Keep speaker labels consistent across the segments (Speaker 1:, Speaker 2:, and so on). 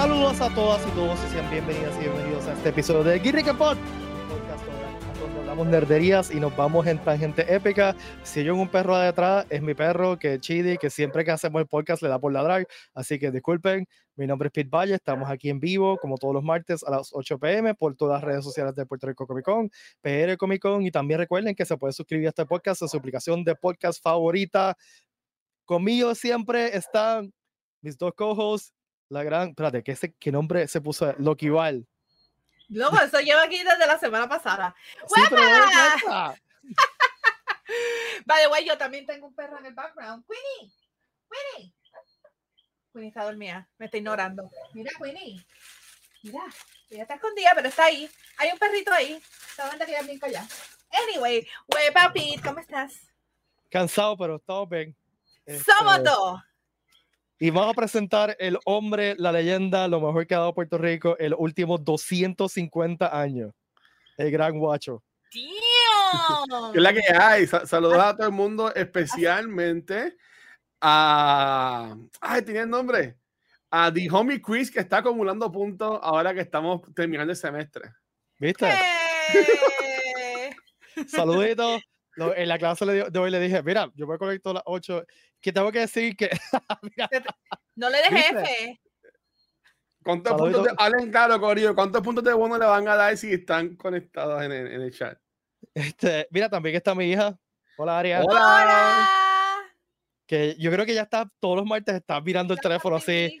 Speaker 1: Saludos a todas y todos y sean bienvenidas y bienvenidos a este episodio de Guirrica Pod, un podcast hablamos nerderías y nos vamos en tangente épica. Si yo en un perro detrás, es mi perro que es Chidi, que siempre que hacemos el podcast le da por ladrar, así que disculpen. Mi nombre es Pete Valle, estamos aquí en vivo como todos los martes a las 8 pm por todas las redes sociales de Puerto Rico Comic Con, PR Comic Con y también recuerden que se puede suscribir a este podcast en su aplicación de podcast favorita. Conmigo siempre están mis dos co-hosts, la gran, espérate, ¿qué, ese, qué nombre se puso? Loki Val.
Speaker 2: Luego, eso lleva aquí desde la semana pasada.
Speaker 1: Sí,
Speaker 2: ¡Huepa!
Speaker 1: cuenta.
Speaker 2: Vale, güey, yo también tengo un perro en el background. Queenie, Queenie. Queenie está dormida, me está ignorando. Mira, Queenie. Mira, ella está escondida, pero está ahí. Hay un perrito ahí. Está donde bien allá. Anyway, güey, papi, ¿cómo estás?
Speaker 1: Cansado, pero estamos bien.
Speaker 2: Somos
Speaker 1: Este,
Speaker 2: dos.
Speaker 1: Y vamos a presentar el hombre, la leyenda, lo mejor que ha dado Puerto Rico en los últimos 250 años. El gran guacho.
Speaker 3: ¿Qué es la que hay? Sa- Saludos a todo el mundo, especialmente a. Ay, tenía el nombre. A The Homie Quiz, que está acumulando puntos ahora que estamos terminando el semestre.
Speaker 1: ¿Viste? Saluditos. Lo- En la clase le di- de hoy le dije, mira, yo voy a conectar a las 8. Que tengo que decir que. Mira,
Speaker 2: No le des. F.
Speaker 3: ¿Cuántos puntos hablen claro, Corillo, ¿cuántos puntos de bono le van a dar si están conectados en el, en el chat?
Speaker 1: este, mira, también está mi hija. Hola, Aria.
Speaker 3: Hola.
Speaker 2: Hola.
Speaker 1: Que yo creo que ya está, todos los martes está mirando el teléfono así,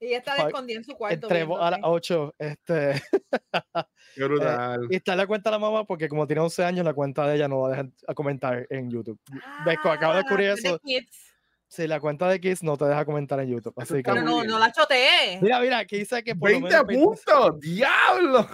Speaker 2: Ella está escondida en su cuarto.
Speaker 1: entremos a las
Speaker 2: viéndote.
Speaker 1: 8. Este,
Speaker 3: Qué brutal.
Speaker 1: y está en la cuenta de la mamá porque como tiene 11 años, la cuenta de ella no va a dejar a comentar en YouTube. Ves, co- acabo de descubrir
Speaker 2: Ah, tiene
Speaker 1: eso.
Speaker 2: kids.
Speaker 1: Si la cuenta de Kiss no te deja comentar en YouTube. Así que,
Speaker 2: Pero no, no la choteé.
Speaker 1: mira, mira, aquí dice que por lo
Speaker 3: 20
Speaker 1: menos 20
Speaker 3: puntos, diablo.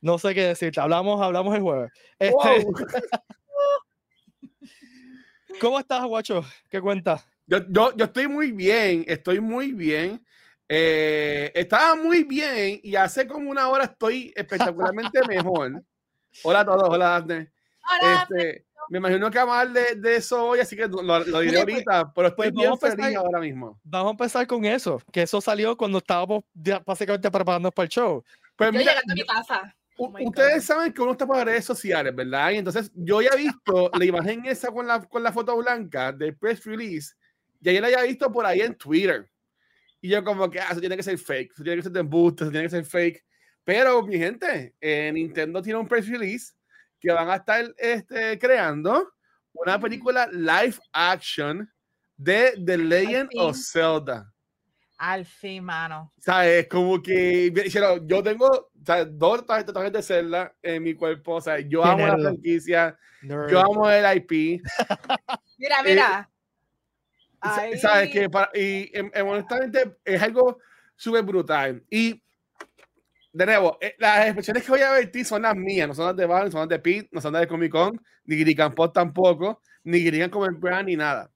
Speaker 1: No sé qué decirte. Hablamos, hablamos el jueves. Este,
Speaker 3: Wow.
Speaker 1: ¿Cómo estás, guacho? ¿Qué cuentas?
Speaker 3: Yo, yo, yo estoy muy bien, estoy muy bien. Eh, estaba muy bien y hace como una hora estoy espectacularmente mejor. Hola a todos, hola Daphne.
Speaker 2: Ahora,
Speaker 3: Este, me imagino que vamos a hablar de, de eso hoy, así que lo, lo diré
Speaker 1: pues-
Speaker 3: ahorita, pero estoy
Speaker 1: pues
Speaker 3: bien
Speaker 1: vamos a
Speaker 3: feliz
Speaker 1: empezar-
Speaker 3: ahora mismo.
Speaker 1: Vamos a empezar con eso, que eso salió cuando estábamos básicamente preparándonos para el show.
Speaker 3: Pues
Speaker 2: yo
Speaker 3: mira,
Speaker 2: llegando a mi casa. Oh
Speaker 3: ustedes saben que uno está por redes sociales, ¿verdad? Y entonces yo ya he visto la imagen esa con la, con la foto blanca del press release, y ayer la había visto por ahí en Twitter. Y yo como que, ah, eso tiene que ser fake, eso tiene que ser de embuste, eso tiene que ser fake. Pero, mi gente, eh, Nintendo tiene un press release que van a estar este, creando una película live action de The Legend of. Zelda.
Speaker 2: Al fin, mano.
Speaker 3: ¿Sabes? Como que yo tengo ¿sabes? dos tatuajes de Zelda en mi cuerpo. O sea, yo amo la franquicia,
Speaker 1: Nerd.
Speaker 3: yo amo el IP.
Speaker 2: Mira, mira.
Speaker 3: sa-
Speaker 2: Ay.
Speaker 3: ¿Sabes? Que para, y em, em, honestamente es algo súper brutal. Y de nuevo, eh, las expresiones que voy a vertir son las mías, no son las de Val, no son las de Pete, no son las de Comic Con, ni Grican Pod tampoco, ni Grican Comer Brand, ni nada.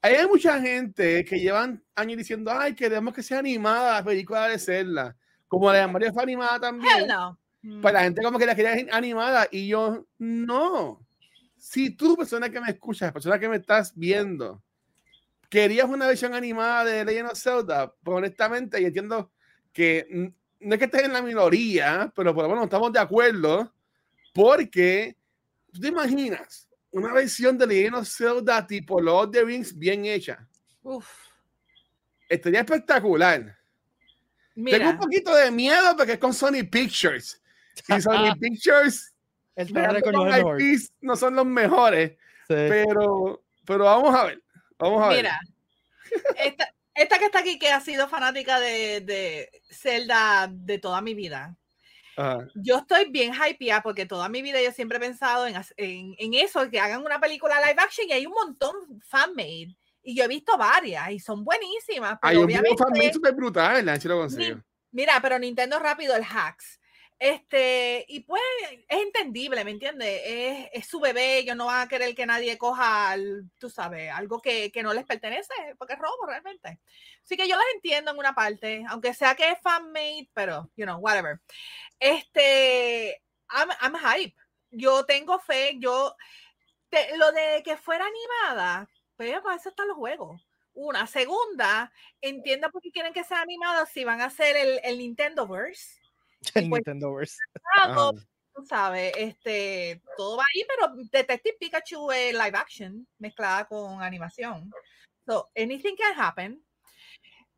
Speaker 3: Hay mucha gente que llevan años diciendo, ay, queremos que sea animada la película de Zelda. Como la de Mario fue animada también.
Speaker 2: Hell no. Mm.
Speaker 3: Pues la gente como que la quería animada y yo, no. Si tú, persona que me escuchas, persona que me estás viendo, querías una versión animada de Legend of Zelda, pues honestamente, yo entiendo que no es que estés en la minoría, pero por lo menos estamos de acuerdo, porque tú te imaginas una versión de Legend of Zelda tipo Lord of the Rings bien hecha.
Speaker 2: Uf.
Speaker 3: Estaría espectacular. Tengo un poquito de miedo porque es con Sony Pictures. Y Sony Pictures
Speaker 1: El no
Speaker 3: son los mejores,
Speaker 1: Sí.
Speaker 3: pero, pero vamos a ver. Vamos a ver.
Speaker 2: mira. Esta, esta que está aquí, que ha sido fanática de, de Zelda de toda mi vida.
Speaker 3: Ajá.
Speaker 2: Yo estoy bien hypeada porque toda mi vida yo siempre he pensado en, en, en eso, que hagan una película live action y hay un montón fan-made. Y yo he visto varias y son buenísimas.
Speaker 3: Hay
Speaker 2: Pero
Speaker 3: un video
Speaker 2: obviamente,
Speaker 3: fan súper brutal, consiguió.
Speaker 2: Mira, pero Nintendo rápido el hacks. Este, y pues es entendible, ¿me entiendes? Es, es su bebé, ellos no van a querer que nadie coja, tú sabes, algo que, que no les pertenece, porque es robo realmente. Así que yo las entiendo en una parte, aunque sea que es fan-made, pero, you know, whatever. Este, I'm, I'm hype. Yo tengo fe, yo, lo de que fuera animada, pues para eso están los juegos. Una. Segunda, entiendo por qué quieren que sea animado si van a hacer el, el Nintendoverse.
Speaker 1: El
Speaker 2: Pues,
Speaker 1: Nintendoverse.
Speaker 2: Claro, tú sabes, este, todo va ahí, pero Detective Pikachu es live action mezclada con animación. So, anything can happen.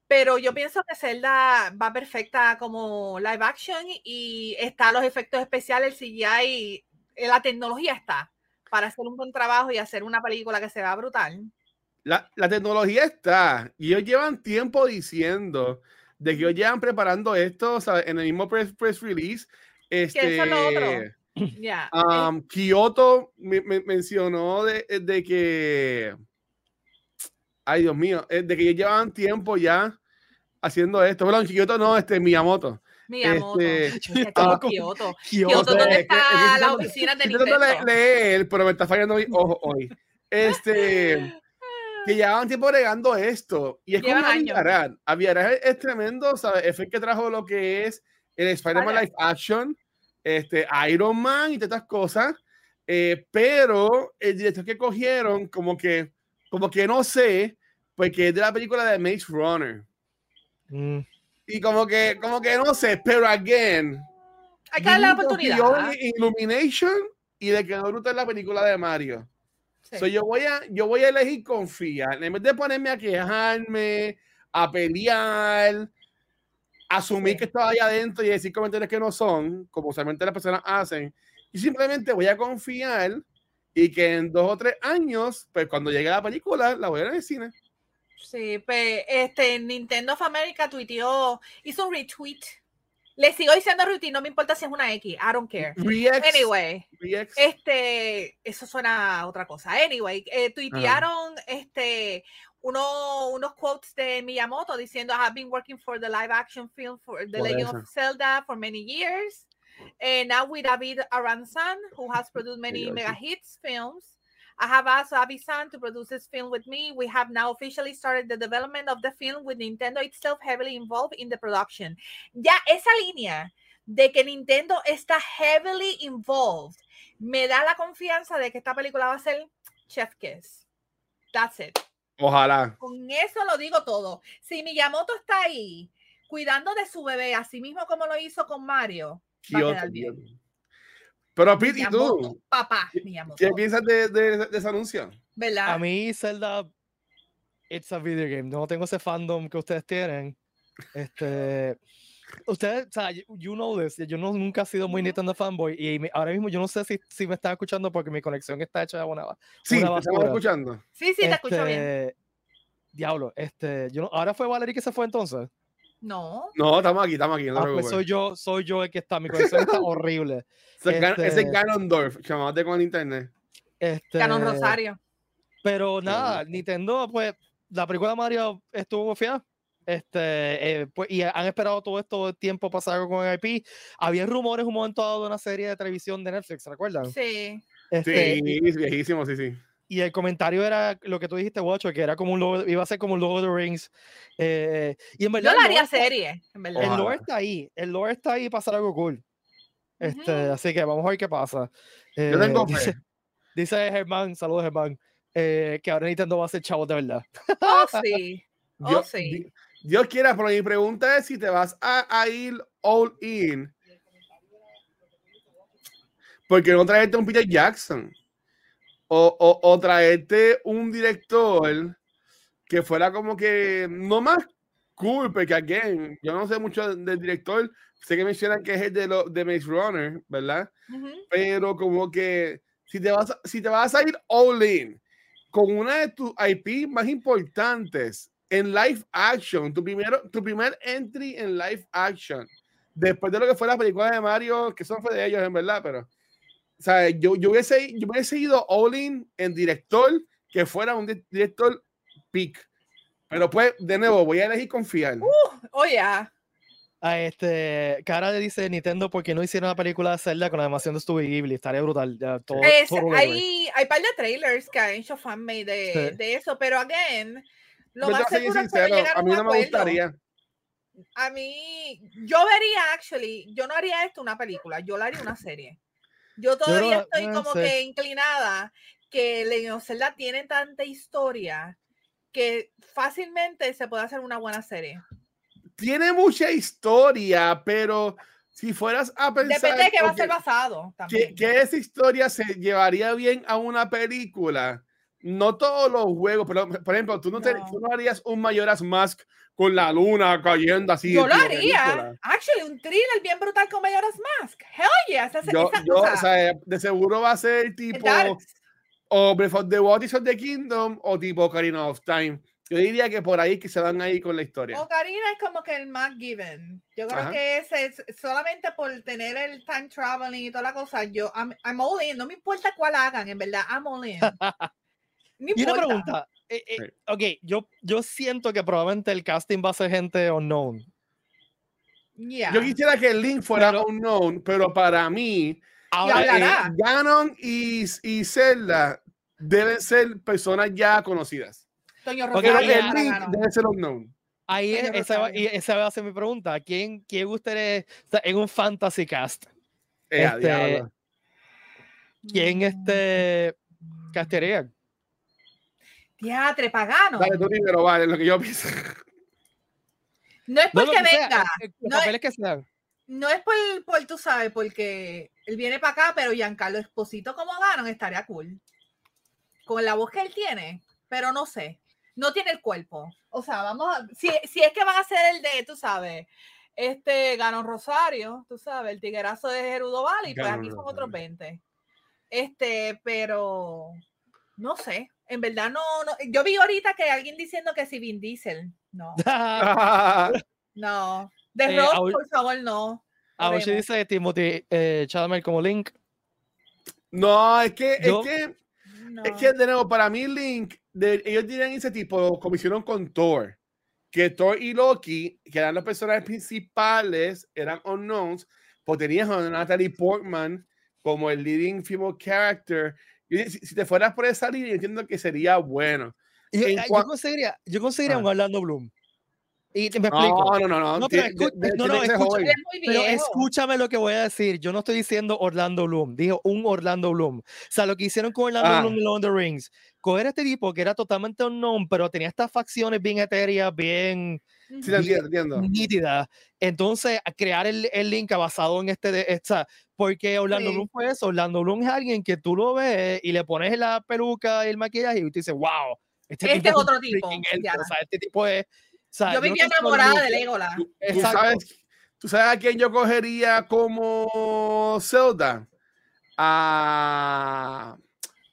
Speaker 2: Pero yo pienso que Zelda va perfecta como live action y está los efectos especiales, el CGI, eh, la tecnología está para hacer un buen trabajo y hacer una película que se vea brutal.
Speaker 3: La, la tecnología está y ellos llevan tiempo diciendo de que ellos llevan preparando esto o sea, en el mismo press, press release. Este,
Speaker 2: eso es lo otro. Ya. eh,
Speaker 3: um, Kyoto me, me- mencionó de, de que, ay Dios mío, eh, de que ellos llevaban tiempo ya haciendo esto. Perdón, Kyoto no, este Miyamoto.
Speaker 2: Miyamoto.
Speaker 3: este,
Speaker 1: ah,
Speaker 2: Kyoto.
Speaker 1: Kyoto.
Speaker 2: ¿dónde
Speaker 3: es que- es estoy
Speaker 2: las
Speaker 3: tratando-
Speaker 2: oficinas de
Speaker 3: estoy
Speaker 2: Nintendo?
Speaker 3: leer, pero me está fallando mi ojo hoy. Este, que llevaban tiempo regando esto. Y es
Speaker 2: Llevan
Speaker 3: como
Speaker 2: años.
Speaker 3: Aviarar. Aviarar es, es tremendo, ¿sabes? Es el que trajo lo que es el Spider-Man. Live Action, este, Iron Man y todas estas cosas. Eh, pero el director que cogieron, como que, como que no sé, porque es de la película de Maze Runner.
Speaker 1: Mm.
Speaker 3: Y como que, como que no sé, pero again.
Speaker 2: Hay que darle la oportunidad.
Speaker 3: Illumination y le quedó brutal la película de Mario.
Speaker 2: Sí.
Speaker 3: So, yo, voy a, yo voy a elegir confiar. En vez de ponerme a quejarme, a pelear, asumir
Speaker 2: Sí.
Speaker 3: que estaba ahí adentro y decir comentarios que no son, como usualmente las personas hacen, y simplemente voy a confiar y que en dos o tres años, pues cuando llegue la película, la voy a ver en el cine.
Speaker 2: Sí, pues este Nintendo of America tuiteó, hizo un retweet. Le sigo diciendo retweet, no me importa si es una X, I don't care. Anyway, este, eso suena a otra cosa. Anyway, eh, tuitearon este uno, unos quotes de Miyamoto diciendo I have been working for the live action film for The Legend of Zelda for many years. And now with David Aranzan, who has produced many mega hits films. I have asked Avi-san to produce this film with me. We have now officially started the development of the film with Nintendo itself heavily involved in the production. Ya esa línea de que Nintendo está heavily involved me da la confianza de que esta película va a ser Chef Kiss. That's it.
Speaker 3: Ojalá.
Speaker 2: Con eso lo digo todo. Si Miyamoto está ahí cuidando de su bebé, así mismo como lo hizo con Mario, va a
Speaker 3: Kyoto,
Speaker 2: quedar bien.
Speaker 3: Pero Pete, ¿y tú?
Speaker 2: papá, Miyamoto.
Speaker 3: ¿Qué piensas de, de, de ese anuncio?
Speaker 2: ¿Verdad?
Speaker 1: A mí, Zelda, it's a video game. No tengo ese fandom que ustedes tienen. Este, ustedes, o sea, you- know this. Yo no, nunca he sido muy. Nintendo fanboy y me- ahora mismo yo no sé si, si me están escuchando porque mi conexión está hecha una,
Speaker 3: Sí,
Speaker 1: una
Speaker 3: te estamos
Speaker 1: basura.
Speaker 3: escuchando.
Speaker 2: sí, sí, te escucho bien.
Speaker 1: Este, Diablo, este, yo no- ahora fue Valerie que se fue entonces.
Speaker 2: No.
Speaker 3: No, estamos aquí, estamos aquí. No
Speaker 1: Ah, pues soy yo, soy yo el que está. Mi conexión está horrible.
Speaker 3: Ese Gan- Ese
Speaker 1: este-
Speaker 3: Ganondorf, llamate con internet.
Speaker 1: Este,
Speaker 2: Canon Rosario.
Speaker 1: Pero nada. Nintendo, pues, la película de Mario estuvo fiel. Este, eh, pues, y han esperado todo esto tiempo para hacer algo con el IP. Había rumores un momento dado de una serie de televisión de Netflix, ¿se recuerdan?
Speaker 2: Sí.
Speaker 1: Este,
Speaker 3: Sí,
Speaker 1: y,
Speaker 3: viejísimo, sí, sí.
Speaker 1: Y el comentario era lo que tú dijiste, Guacho, que era como un logo, iba a ser como un logo de Rings. eh, y en verdad,
Speaker 2: Yo la haría
Speaker 1: está-
Speaker 2: serie, en verdad.
Speaker 1: el lore está ahí. El lore está ahí para hacer algo cool. Este,
Speaker 2: Ujú.
Speaker 1: Así que vamos a ver qué pasa.
Speaker 3: Yo tengo
Speaker 1: Eh, dice,
Speaker 3: fe.
Speaker 1: dice Germán, saludos Germán, eh, que ahora Nintendo va a ser chavos de verdad.
Speaker 2: Oh, sí. Oh,
Speaker 3: Dios,
Speaker 2: sí.
Speaker 3: Di- Dios quiera, pero mi pregunta es si te vas a, a ir all in. Porque no traerte un Peter Jackson. O, o, o traerte un director que fuera como que no más cool, porque again, yo no sé mucho de- del director. Sé que mencionan que es el de, lo, de Maze Runner, ¿verdad? Pero como que si te vas a, si te vas a ir all in con una de tus IP más importantes en live action, tu primero tu primer entry en live action, después de lo que fue la película de Mario, que son fue de ellos en verdad, pero o sea, yo, yo, hubiese, yo hubiese ido all in en director que fuera un di- director peak. Pero pues, de nuevo, voy a elegir confiar.
Speaker 2: Oh, yeah.
Speaker 1: A este, Cara le dice Nintendo porque no hicieron una película de Zelda con la animación de Studio Ghibli. Estaría brutal. ya, todo,
Speaker 2: Es-
Speaker 1: todo
Speaker 2: hay, hay par de trailers que han hecho fanmade de,
Speaker 1: Sí.
Speaker 2: de eso, pero again, lo
Speaker 3: ¿Verdad?
Speaker 2: más seguro es que
Speaker 3: a mí no me
Speaker 2: acuerdo.
Speaker 3: gustaría.
Speaker 2: A mí, yo vería, actually, yo no haría esto una película, yo la haría una serie. Yo todavía estoy
Speaker 1: no
Speaker 2: como
Speaker 1: sé.
Speaker 2: que inclinada que Zelda tiene tanta historia que fácilmente se puede hacer una buena serie.
Speaker 3: Tiene mucha historia, pero si fueras a pensar.
Speaker 2: Depende de qué va a ser basado.
Speaker 3: que, que esa historia se llevaría bien a una película. No todos los juegos, pero por ejemplo, tú no, te-
Speaker 2: No.
Speaker 3: tú no harías un Mayoras Mask con la luna cayendo así.
Speaker 2: Yo lo haría. Actually, un thriller bien brutal con Majora's Mask. Hell yeah. Esa,
Speaker 3: Yo,
Speaker 2: esa
Speaker 3: yo,
Speaker 2: cosa.
Speaker 3: o sea, de seguro va a ser tipo o Breath of the Wild, of the Kingdom o tipo Ocarina of Time. Yo diría que por ahí que se van ahí con la historia.
Speaker 2: Ocarina es como que el más given. Yo creo
Speaker 3: Ajá.
Speaker 2: que ese es solamente por tener el time traveling y toda la cosa. Yo, I'm, I'm all in. No me importa cuál hagan, en verdad. I'm all in. No
Speaker 1: Y una pregunta. eh, eh,
Speaker 3: Sí.
Speaker 1: ok, yo, yo siento que probablemente el casting va a ser gente unknown.
Speaker 2: Yeah.
Speaker 3: Yo quisiera que el Link fuera
Speaker 1: Pero-
Speaker 3: unknown, pero para mí,
Speaker 1: Ahora,
Speaker 3: eh. Ganon y, y Zelda deben ser personas ya conocidas.
Speaker 2: Toño
Speaker 1: Ok,
Speaker 3: Pero
Speaker 2: Rosario,
Speaker 1: ahí-
Speaker 3: el Link debe ser unknown.
Speaker 1: ahí es- esa, va, esa va a ser mi pregunta. ¿Quién, quién ustedes, en un fantasy cast,
Speaker 3: Eh,
Speaker 1: Este, quién este castearían?
Speaker 2: Teatre pagano.
Speaker 3: Dale tú primero, vale, lo que yo pienso.
Speaker 2: No es
Speaker 1: No,
Speaker 2: porque
Speaker 1: que sea,
Speaker 2: venga.
Speaker 1: eh, los
Speaker 2: no es-
Speaker 1: que.
Speaker 2: No es por, por, tú sabes, porque él viene para acá, pero Giancarlo Esposito como Ganon estaría cool. Con la voz que él tiene, pero no sé. No tiene el cuerpo. O sea, vamos a. Si, si es que van a ser el de, tú sabes, este Ganon Rosario, tú sabes, el tiguerazo de Gerudo Valley, pues aquí son otros
Speaker 3: Rosario.
Speaker 2: 20. Este, pero. No sé. En verdad, no, no. Yo vi ahorita que alguien diciendo que si Vin Diesel. No, no. De
Speaker 1: Eh,
Speaker 2: por favor, no.
Speaker 1: Ahora dice Timothy eh, Chalamet como Link.
Speaker 3: no, es que,
Speaker 1: Yo-
Speaker 3: es que,
Speaker 2: No.
Speaker 3: es que de nuevo, para mí Link, de- ellos tienen ese tipo, como hicieron con Thor, que Thor y Loki, que eran los personajes principales, eran unknowns, pues tenías a Natalie Portman como el leading female character. Si, si te fueras por esa línea, entiendo que sería bueno.
Speaker 1: Y Yo,
Speaker 3: En
Speaker 1: eh, yo conseguiría, yo conseguiría
Speaker 3: Ah.
Speaker 1: un Orlando Bloom. Y te- me explico.
Speaker 3: No, no, no, no.
Speaker 1: No, pero escu-
Speaker 3: de- de-
Speaker 1: no, no,
Speaker 3: tiene que ser
Speaker 1: escucha-
Speaker 3: joven.
Speaker 2: Él es muy
Speaker 1: Pero escúchame lo que voy a decir. Yo no estoy diciendo Orlando Bloom. Dije un Orlando Bloom. O sea, lo que hicieron con Orlando
Speaker 3: Ah.
Speaker 1: Bloom en Lord of the Rings. Coger a este tipo que era totalmente unknown, pero tenía estas facciones bien etéreas, bien.
Speaker 3: Sí, te entiendo, entiendo.
Speaker 1: nítidas. Entonces, a crear el, el link basado en este, de, esta, porque Orlando
Speaker 2: Sí.
Speaker 1: Bloom fue eso. Orlando Bloom es alguien que tú lo ves y le pones la peluca y el maquillaje y tú dices, wow. Este,
Speaker 2: Este es
Speaker 1: un
Speaker 2: otro tipo,
Speaker 1: freaking elfo",
Speaker 2: ya.
Speaker 1: O sea, este tipo es. o sea,
Speaker 2: Yo
Speaker 1: no
Speaker 2: vivía
Speaker 1: solo
Speaker 2: enamorada de Legolas.
Speaker 3: Tú, tú sabes, ¿Tú sabes a quién yo cogería como Zelda? A,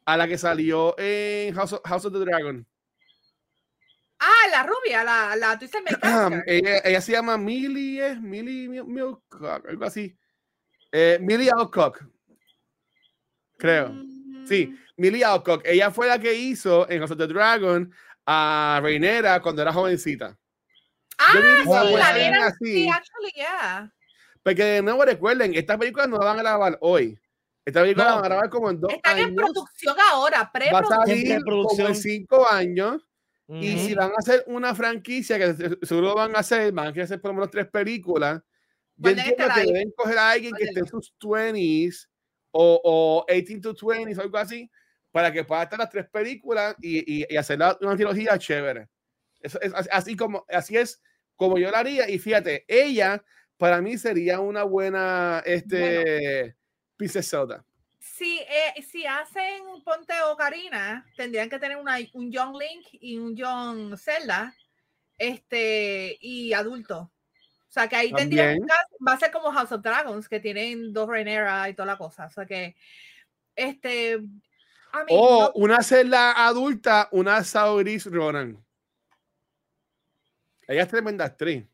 Speaker 3: a la que salió en House of, House of the Dragon.
Speaker 2: Ah, la rubia, la, la Twisted Metal.
Speaker 3: ella, ella se llama Millie, ¿es? Millie Mil- Milcock, algo así. Eh, Millie Alcock, creo.
Speaker 2: Mm.
Speaker 3: Sí, Millie Alcock. Ella fue la que hizo en House of the Dragon a Reinera cuando era jovencita.
Speaker 2: Ah, sí, la nena,
Speaker 3: así.
Speaker 2: sí, actually, yeah.
Speaker 3: Porque de nuevo recuerden, estas películas no la van a grabar hoy. Esta película
Speaker 1: No.
Speaker 3: la van a grabar como en dos
Speaker 2: Están en
Speaker 3: años.
Speaker 2: producción ahora,
Speaker 3: Va a
Speaker 2: preproducción.
Speaker 3: salir como
Speaker 1: preproducción.
Speaker 3: en cinco años. Y
Speaker 1: Ujú.
Speaker 3: si van a hacer una franquicia, que se- seguro van a hacer, van a querer hacer por lo menos tres películas. Yo entiendo que
Speaker 2: ahí.
Speaker 3: deben coger a alguien que esté en sus 20s o, o 18 to 20s o algo así, para que pueda estar las tres películas y, y, y hacer una trilogía chévere. Eso es as- así como así es como yo la haría. Y fíjate, ella para mí sería una buena este Zelda.
Speaker 2: Si, eh, si hacen Ponte Ocarina, tendrían que tener una, un Young Link y un Young Zelda este, y adulto. O sea, que ahí cast- va a ser como House of Dragons, que tienen dos Rhaenyra y toda la cosa. O sea que, este, I mean,
Speaker 3: O
Speaker 2: no-
Speaker 3: una Zelda adulta, una Sauris Ronan. Ella es tremenda actriz.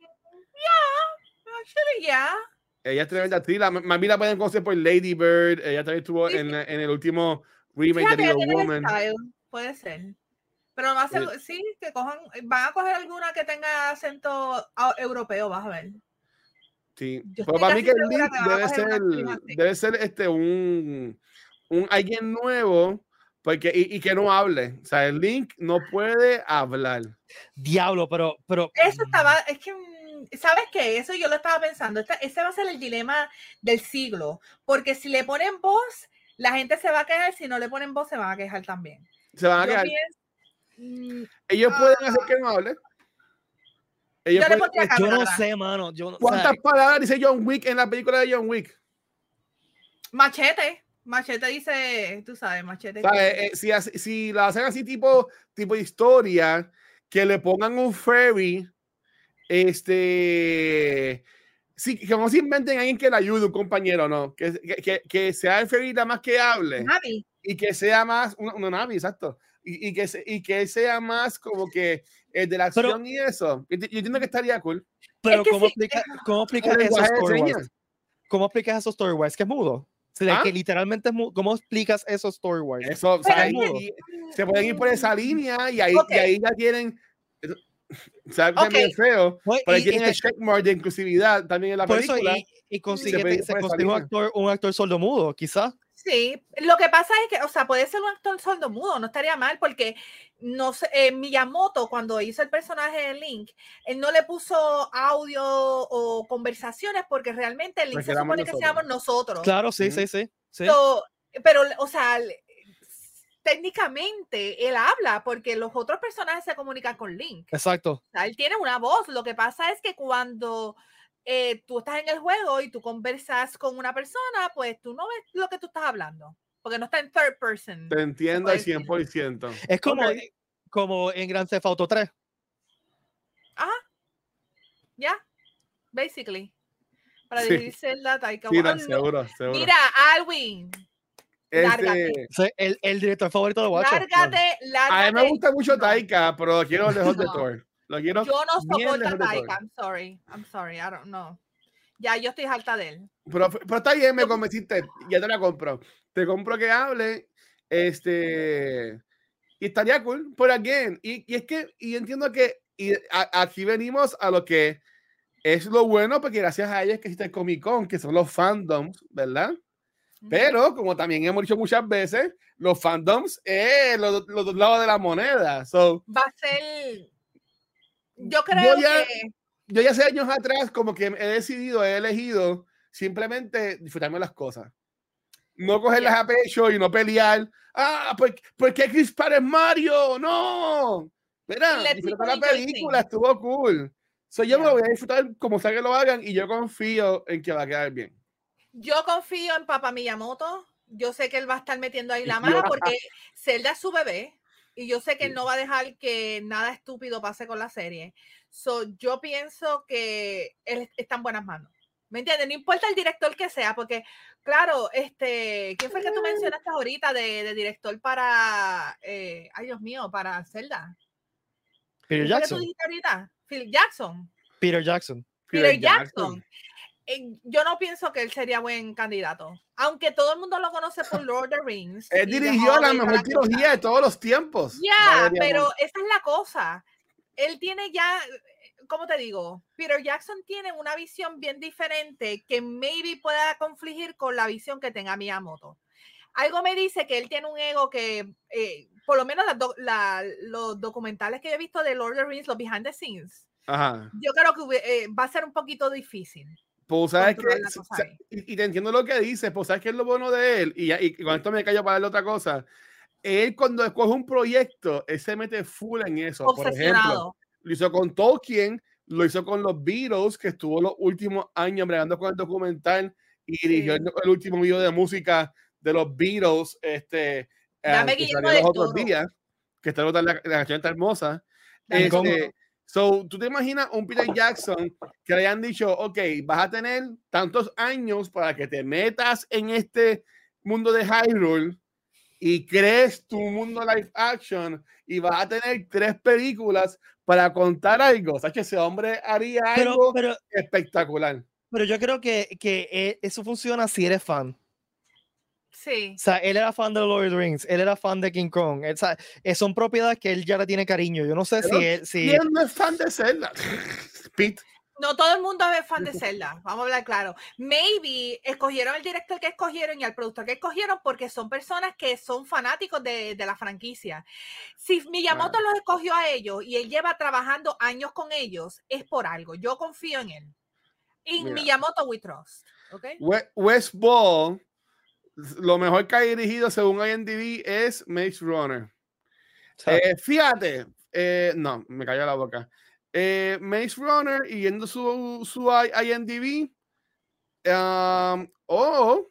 Speaker 2: actually, yeah.
Speaker 3: Ella es tremenda actriz. La, mami la pueden conocer por Lady Bird. Ella también estuvo
Speaker 2: Sí,
Speaker 3: en,
Speaker 2: sí.
Speaker 3: la- en el último remake de Little Woman.
Speaker 2: puede ser. Pero va a ser,
Speaker 3: Sí.
Speaker 2: que cojan, van a coger alguna que tenga acento europeo, vas a ver.
Speaker 3: Sí.
Speaker 2: Yo
Speaker 3: Pero
Speaker 2: estoy
Speaker 3: para mí que el
Speaker 2: a
Speaker 3: debe ser, debe ser este un, un alguien nuevo porque, y, y que no hable. O sea, el Link no puede hablar.
Speaker 1: Diablo, pero, pero.
Speaker 2: Eso estaba, es que, mm, ¿sabes qué? Eso yo lo estaba pensando. Esta- ese va a ser el dilema del siglo. Porque si le ponen voz, la gente se va a quejar. Si no le ponen voz, se van a quejar también.
Speaker 3: Se van a
Speaker 2: Yo pienso, Mm,
Speaker 3: Ellos pueden hacer que no hable. Ellos
Speaker 2: Yo
Speaker 3: pueden-
Speaker 1: yo no sé, mano. Yo, no- o sea,
Speaker 3: ¿Cuántas palabras dice John Wick en la película de John Wick?
Speaker 2: Machete. Machete dice, tú sabes, machete.
Speaker 3: Sea, eh, si, si la hacen así tipo, tipo historia, que le pongan un ferry, este, sí, que no se inventen a alguien que le ayude, un compañero, no, que, que, que- sea el ferry nada más que hable
Speaker 2: Navi.
Speaker 3: y que sea más, una, una nave, exacto, y, y que, se- y que sea más como que el de la
Speaker 1: Pero-
Speaker 3: acción y eso. Yo, enti- yo entiendo que estaría cool.
Speaker 1: pero
Speaker 2: Es que
Speaker 1: ¿cómo,
Speaker 2: sí,
Speaker 1: explica, ¿cómo
Speaker 3: El
Speaker 1: explicas
Speaker 3: de
Speaker 1: storywise?
Speaker 3: señas.
Speaker 1: ¿Cómo explicas esos storywise? Que es mudo. O sea,
Speaker 3: ¿Ah?
Speaker 1: que literalmente es mudo. ¿Cómo explicas esos storywise?
Speaker 3: Eso, o sea,
Speaker 2: Pero
Speaker 3: ahí-
Speaker 1: mudo.
Speaker 3: se pueden ir por esa línea y ahí,
Speaker 2: Ok.
Speaker 3: y ahí ya tienen. O sea,
Speaker 2: Ok.
Speaker 3: medio feo,
Speaker 1: Pues,
Speaker 3: pero ahí
Speaker 1: y-
Speaker 3: tienen
Speaker 1: y
Speaker 3: el
Speaker 1: te-
Speaker 3: checkmark de inclusividad también en la
Speaker 1: por eso,
Speaker 3: película.
Speaker 1: y, y consigue, se consigue un actor, un actor sordomudo, quizás.
Speaker 2: Sí, lo que pasa es que, o sea, puede ser un actor sordo mudo, no estaría mal, porque no sé, eh, Miyamoto, cuando hizo el personaje de Link, él no le puso audio o conversaciones porque realmente Link
Speaker 3: Porque
Speaker 2: se supone que seamos nosotros.
Speaker 1: Claro, sí, sí, sí. sí.
Speaker 2: So, pero, o sea, técnicamente él habla porque los otros personajes se comunican con Link.
Speaker 1: Exacto.
Speaker 2: O sea, él tiene una voz. Lo que pasa es que cuando eh, tú estás en el juego y tú conversas con una persona, pues tú no ves lo que tú estás hablando, porque no está en third person.
Speaker 3: Te entiendo al
Speaker 2: puede decir.
Speaker 3: 100%.
Speaker 1: Es como, como en Grand Theft Auto 3.
Speaker 2: Ya, basically. Para
Speaker 3: Sí.
Speaker 2: dirigirse la Taika
Speaker 3: Sí, no,
Speaker 2: Waititi.
Speaker 3: seguro, seguro.
Speaker 2: Mira, Alwin,
Speaker 3: Este,
Speaker 2: lárgate.
Speaker 1: El, el director favorito de Watcher.
Speaker 2: lárgate,
Speaker 3: a mí
Speaker 2: lárgate.
Speaker 3: me gusta mucho. Taika, pero quiero lejos de. Thor. Lo quiero
Speaker 2: Yo no soporto a. Taika. I'm sorry. I'm sorry. I don't know. Ya, yo estoy harta de él.
Speaker 3: Pero, pero está bien, me convenciste. Ya te la compro. Te compro que hable. Este. Y estaría cool. Por again. Y, y es que. Y entiendo que. Y a- aquí venimos a lo que es lo bueno, porque gracias a ella es que existe el Comic Con, que son los fandoms, ¿verdad? Pero, como también hemos dicho muchas veces, los fandoms es los, los dos lados de la moneda. So,
Speaker 2: Va a ser. Yo creo
Speaker 3: Voy a-
Speaker 2: que.
Speaker 3: yo ya hace años atrás, como que he decidido, he elegido simplemente disfrutarme las cosas. No cogerlas a pecho y no pelear. Ah, ¿por, ¿por qué Chris Pratt es Mario? No. Mira,
Speaker 2: Let
Speaker 3: disfruta
Speaker 2: people
Speaker 3: la película, estuvo cool. So, yo me
Speaker 2: Yeah.
Speaker 3: lo voy a disfrutar como sea que lo hagan y yo confío en que va a quedar bien.
Speaker 2: Yo confío en Papa Miyamoto. Yo sé que él va a estar metiendo ahí la
Speaker 3: Yo-
Speaker 2: mano porque Zelda es su bebé y yo sé que él no va a dejar que nada estúpido pase con la serie. So, yo pienso que él está en buenas manos. ¿Me entiendes? No importa el director que sea, porque, claro, este, ¿quién fue el que tú mencionaste ahorita de, de director para, eh, ay Dios mío, para Zelda?
Speaker 1: Peter
Speaker 2: ¿Quién fue que tú
Speaker 1: Jackson.
Speaker 2: dijiste ahorita? Phil Jackson.
Speaker 1: Peter Jackson.
Speaker 2: Peter Jackson. Yo no pienso que él sería buen candidato. Aunque todo el mundo lo conoce por Lord of the Rings.
Speaker 3: Él dirigió la mejor trilogía de todos los tiempos.
Speaker 2: Ya,
Speaker 3: Valeria
Speaker 2: pero esa es la cosa. Él tiene ya, ¿cómo te digo? Peter Jackson tiene una visión bien diferente que maybe pueda confligir con la visión que tenga Miyamoto. Algo me dice que él tiene un ego que, eh, por lo menos do- la- los documentales que yo he visto de Lord of the Rings, los behind the scenes,
Speaker 3: Ajá.
Speaker 2: yo creo que eh, va a ser un poquito difícil.
Speaker 3: Pues sabes que, y, y te entiendo lo que dices, pues sabes que es lo bueno de él, y, y con esto me callo para darle otra cosa. Él cuando escoge un proyecto, él se mete full en eso. Por ejemplo, lo hizo con Tolkien, lo hizo con los Beatles, que estuvo los últimos años bregando con el documental y dirigió
Speaker 2: Sí.
Speaker 3: el, el último video de música de los Beatles, este,
Speaker 2: Dame
Speaker 3: eh, que
Speaker 2: Guillermo
Speaker 3: salió los otros días, que está la, la canción está hermosa. Este, so, tú te imaginas un Peter Jackson que le hayan dicho, ok, vas a tener tantos años para que te metas en este mundo de Hyrule y crees tu mundo live action y vas a tener tres películas para contar algo. O sea, que ese hombre haría
Speaker 1: Pero,
Speaker 3: algo
Speaker 1: pero,
Speaker 3: espectacular.
Speaker 1: pero yo creo que, que eh, eso funciona si eres fan.
Speaker 2: Sí.
Speaker 1: O sea, él era fan de Lord of the Rings, él era fan de King Kong. él, o sea, eh, son propiedades que él ya le tiene cariño. Yo no sé
Speaker 3: Pero,
Speaker 1: si él. Si,
Speaker 3: ¿Quién no es fan de Zelda? Pete.
Speaker 2: No todo el mundo es fan de Zelda, vamos a hablar claro. Maybe escogieron el director que escogieron y al productor que escogieron porque son personas que son fanáticos de, de la franquicia. Si Miyamoto
Speaker 3: Claro.
Speaker 2: los escogió a ellos y él lleva trabajando años con ellos, es por algo. Yo confío en él. Y. Miyamoto we trust. ¿ok?
Speaker 3: We- West Ball, lo mejor que ha dirigido según IMDb es Maze Runner. Eh, fíjate, eh, no, me cayó la boca. Eh, Maze Runner y viendo su, su IMDb, um, oh,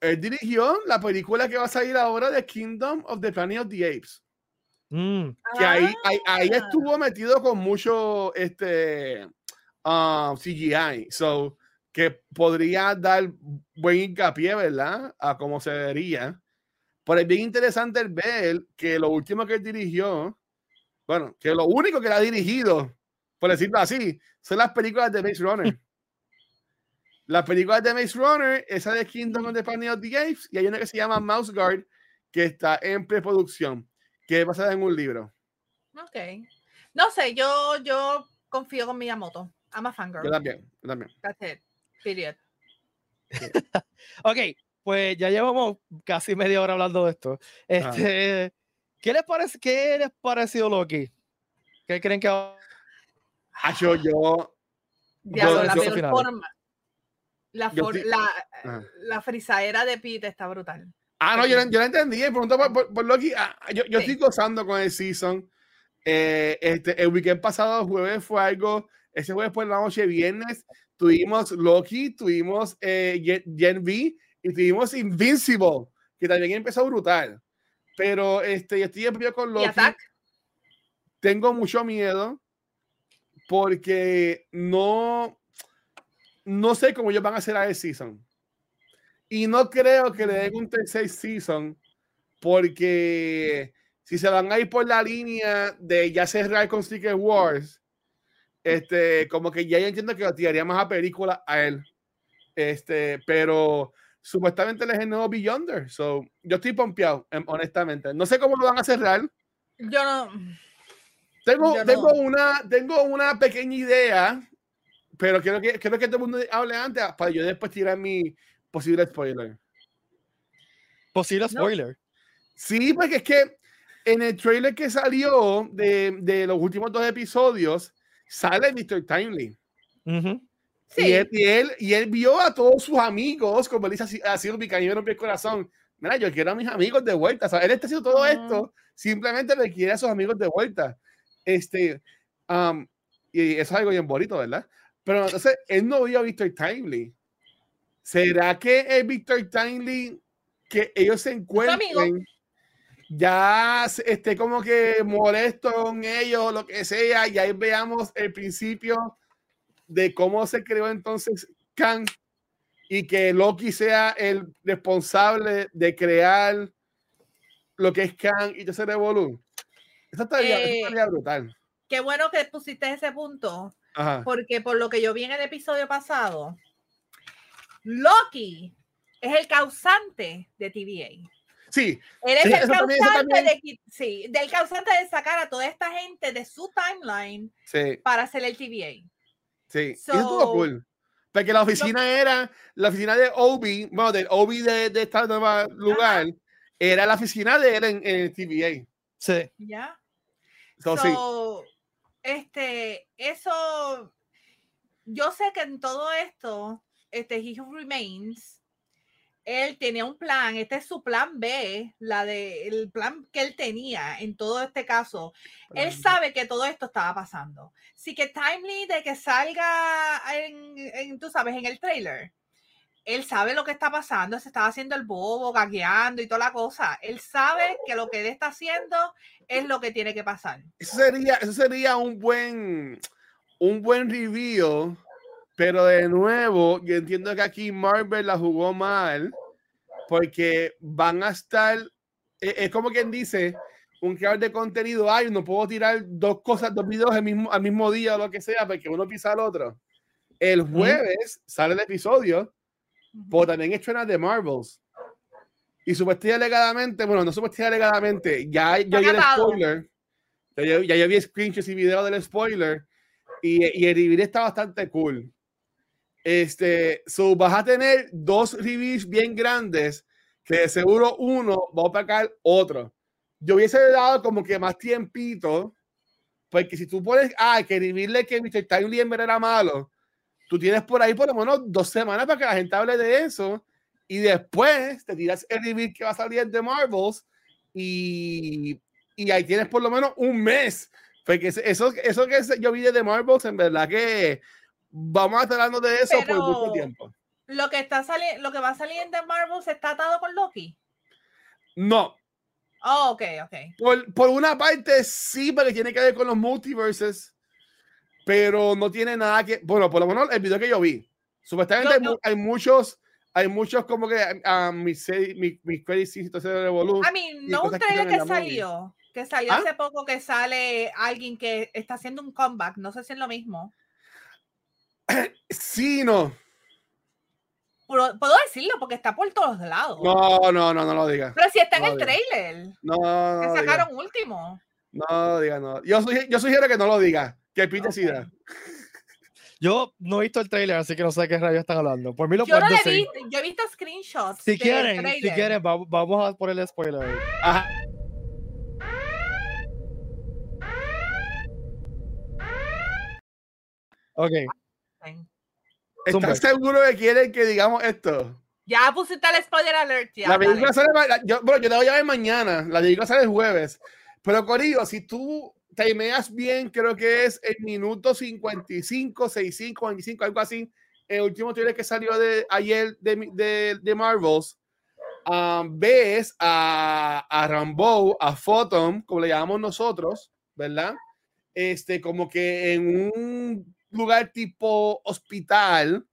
Speaker 3: él dirigió la película que va a salir ahora de Kingdom of the Planet of the Apes.
Speaker 1: Mm,
Speaker 3: Que ahí, ahí, ahí
Speaker 2: Ah.
Speaker 3: estuvo metido con mucho este, um, CGI. So, que podría dar buen hincapié, ¿verdad? A cómo se vería. Pero es bien interesante el ver que lo último que él dirigió, bueno, que lo único que él ha dirigido, por decirlo así, son las películas de Maze Runner. las películas de Maze Runner, esa de Kingdom of the Planet of the Apes, y hay una que se llama Mouse Guard, que está en preproducción, que es basada en un libro.
Speaker 2: Ok. No sé, yo, yo confío con Miyamoto. I'm a fangirl.
Speaker 3: Yo también, yo también.
Speaker 2: That's it. Period.
Speaker 1: Ok, pues ya llevamos casi media hora hablando de esto. Este, ¿qué les parece? ¿Qué les pareció Loki? ¿Qué creen que
Speaker 3: Hacho, yo. Yo-
Speaker 2: la
Speaker 3: yo-
Speaker 2: peor forma. La,
Speaker 3: Yo
Speaker 2: for-
Speaker 3: estoy-
Speaker 2: la,
Speaker 3: Ajá.
Speaker 2: la frisadera de Pete está brutal.
Speaker 3: Ah, no, yo, la- yo la entendí. Pregunto por, por, por Loki. Ah, yo yo
Speaker 2: Sí.
Speaker 3: estoy gozando con el season. Eh, este, el weekend pasado, jueves, fue algo. Ese jueves por la noche, viernes, tuvimos Loki, tuvimos eh, Gen, V y tuvimos Invincible, que también empezó brutal. Pero este, yo estoy en con Loki. Tengo mucho miedo porque no, no sé cómo ellos van a hacer a season. Y no creo que le den un tercer season porque si se van a ir por la línea de ya cerrar con Secret Wars, este, como que ya yo entiendo que lo tiraría más a película a él. Este, pero supuestamente él es el nuevo Beyonder. So, yo estoy pompeado, em, honestamente. No sé cómo lo van a cerrar.
Speaker 2: Yo no.
Speaker 3: Tengo,
Speaker 2: Yo
Speaker 3: tengo,
Speaker 2: no.
Speaker 3: una, tengo una pequeña idea, pero quiero que, quiero que todo el mundo hable antes para yo después tirar mi posible spoiler.
Speaker 1: posible
Speaker 2: No.
Speaker 1: spoiler?
Speaker 3: Sí, porque es que en el trailer que salió de, de los últimos dos episodios, sale Mr. Timely.
Speaker 1: Ujú.
Speaker 3: Y,
Speaker 2: Sí.
Speaker 3: él, y, él, y él vio a todos sus amigos, como él dice así, así mi cariño me rompió el corazón. Mira, yo quiero a mis amigos de vuelta. O sea, él está haciendo todo
Speaker 2: Ah.
Speaker 3: esto, simplemente le quiere a sus amigos de vuelta. Este, um, y eso es algo bien bonito, ¿verdad? Pero entonces, él no vio a Victor Timely. ¿Será que el Victor Timely que ellos se
Speaker 2: amigo.
Speaker 3: encuentren ya esté como que molesto con ellos, lo que sea, y ahí veamos el principio de cómo se creó entonces Kang y que Loki sea el responsable de crear lo que es Kang y ese revolú. Eso estaría, eso
Speaker 2: Eh,
Speaker 3: estaría brutal.
Speaker 2: Qué bueno que pusiste ese punto,
Speaker 3: Ajá.
Speaker 2: porque por lo que yo vi en el episodio pasado, Loki es el causante de TVA.
Speaker 3: Sí,
Speaker 2: Él es
Speaker 3: Sí,
Speaker 2: el
Speaker 3: eso también-
Speaker 2: causante
Speaker 3: también.
Speaker 2: de sí, del causante de sacar a toda esta gente de su timeline
Speaker 3: sí,
Speaker 2: para hacer el TVA.
Speaker 3: sí. Y eso
Speaker 2: So-
Speaker 3: estuvo cool. Porque la oficina era, la oficina de Obi, bueno, del Obi de, de este nuevo lugar, era la oficina de él en, en el TVA.
Speaker 1: Sí.
Speaker 2: ¿Ya?
Speaker 3: So, sí.
Speaker 2: So, este, eso, yo sé que en todo esto, este He Who Remains, él tenía un plan, este es su plan B, la de el plan que él tenía en todo este caso. Él sabe que todo esto estaba pasando. Sí que timely de que salga en, en, tú sabes, en el trailer. Él sabe lo que está pasando, se estaba haciendo el bobo, gagueando y toda la cosa. Él sabe que lo que él está haciendo es lo que tiene que pasar.
Speaker 3: Eso sería, eso sería un buen, un buen review, pero de nuevo, yo entiendo que aquí Marvel la jugó mal, porque van a estar, es, es como quien dice, un creador de contenido, ay, no puedo tirar dos cosas, dos videos al mismo, al mismo día o lo que sea, porque uno pisa al otro. El jueves sale el episodio, pero también estrena de Marvels. Y supuestamente alegadamente, bueno, no supuestamente alegadamente, ya yo vi el spoiler. Ya yo, ya yo vi screenshots y videos del spoiler. Y, y el review está bastante cool. Este, so vas a tener dos reviews bien grandes que seguro uno va a opacar otro. Yo hubiese dado como que más tiempito, porque si tú pones, ah, que revivirle que Mr. Verdad era malo, tú tienes por ahí por lo menos dos semanas para que la gente hable de eso y después te tiras el review que va a salir de Marvels y y ahí tienes por lo menos un mes. Porque eso, eso que yo vi de Marvels, en verdad que vamos a estar hablando de eso por mucho tiempo.
Speaker 2: Lo que, está saliendo, lo que va a salir de Marvels está atado con Loki.
Speaker 3: No.
Speaker 2: Oh, ok, ok.
Speaker 3: Por, por una parte sí, porque tiene que ver con los multiverses, pero no tiene nada que. Bueno, por lo menos el video que yo vi. Supuestamente hay, muchos hay muchos como que a mis mis mi credits ese
Speaker 2: A mí, no un trailer que, salió, que salió ¿Ah? hace poco que sale alguien que está haciendo un comeback, no sé si es lo mismo.
Speaker 3: Sí, no.
Speaker 2: Puedo, decirlo porque está por todos lados.
Speaker 3: No, no, no, no lo digas.
Speaker 2: Pero si está en el trailer.
Speaker 3: No,
Speaker 2: Que sacaron último.
Speaker 3: No, diga, no. Yo, yo sugiero que no lo diga. Que pite okay.
Speaker 1: Yo no he visto el trailer, así que no sé de qué rayos están hablando. Por mí lo
Speaker 2: yo no he yo he visto screenshots.
Speaker 1: Si quieren, si quieren, vamos a por el spoiler. Ajá. Ok.
Speaker 3: ¿Estás seguro que quieren que digamos esto?
Speaker 2: Ya pusiste el spoiler alert. Ya,
Speaker 3: la película sale, yo, bueno, yo te voy a ver mañana. La película sale el jueves. Pero, Corillo, si tú timeas bien, creo que es el minuto 55, 65, 25, algo así. El último trailer que salió de ayer de, de, de Marvels. Um, ves a, a Rambo, a Photon, como le llamamos nosotros, ¿verdad? Este, como que en un lugar tipo hospital.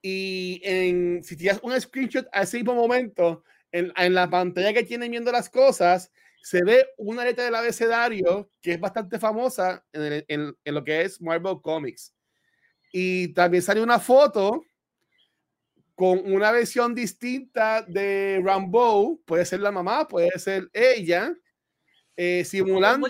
Speaker 3: Y en, si tienes un screenshot a ese mismo momento, en, la pantalla que tienen viendo las cosas, se ve una letra del abecedario que es bastante famosa en, lo que es Marvel Comics. Y también sale una foto con una versión distinta de Rambo, puede ser la mamá, puede ser ella, eh, simulando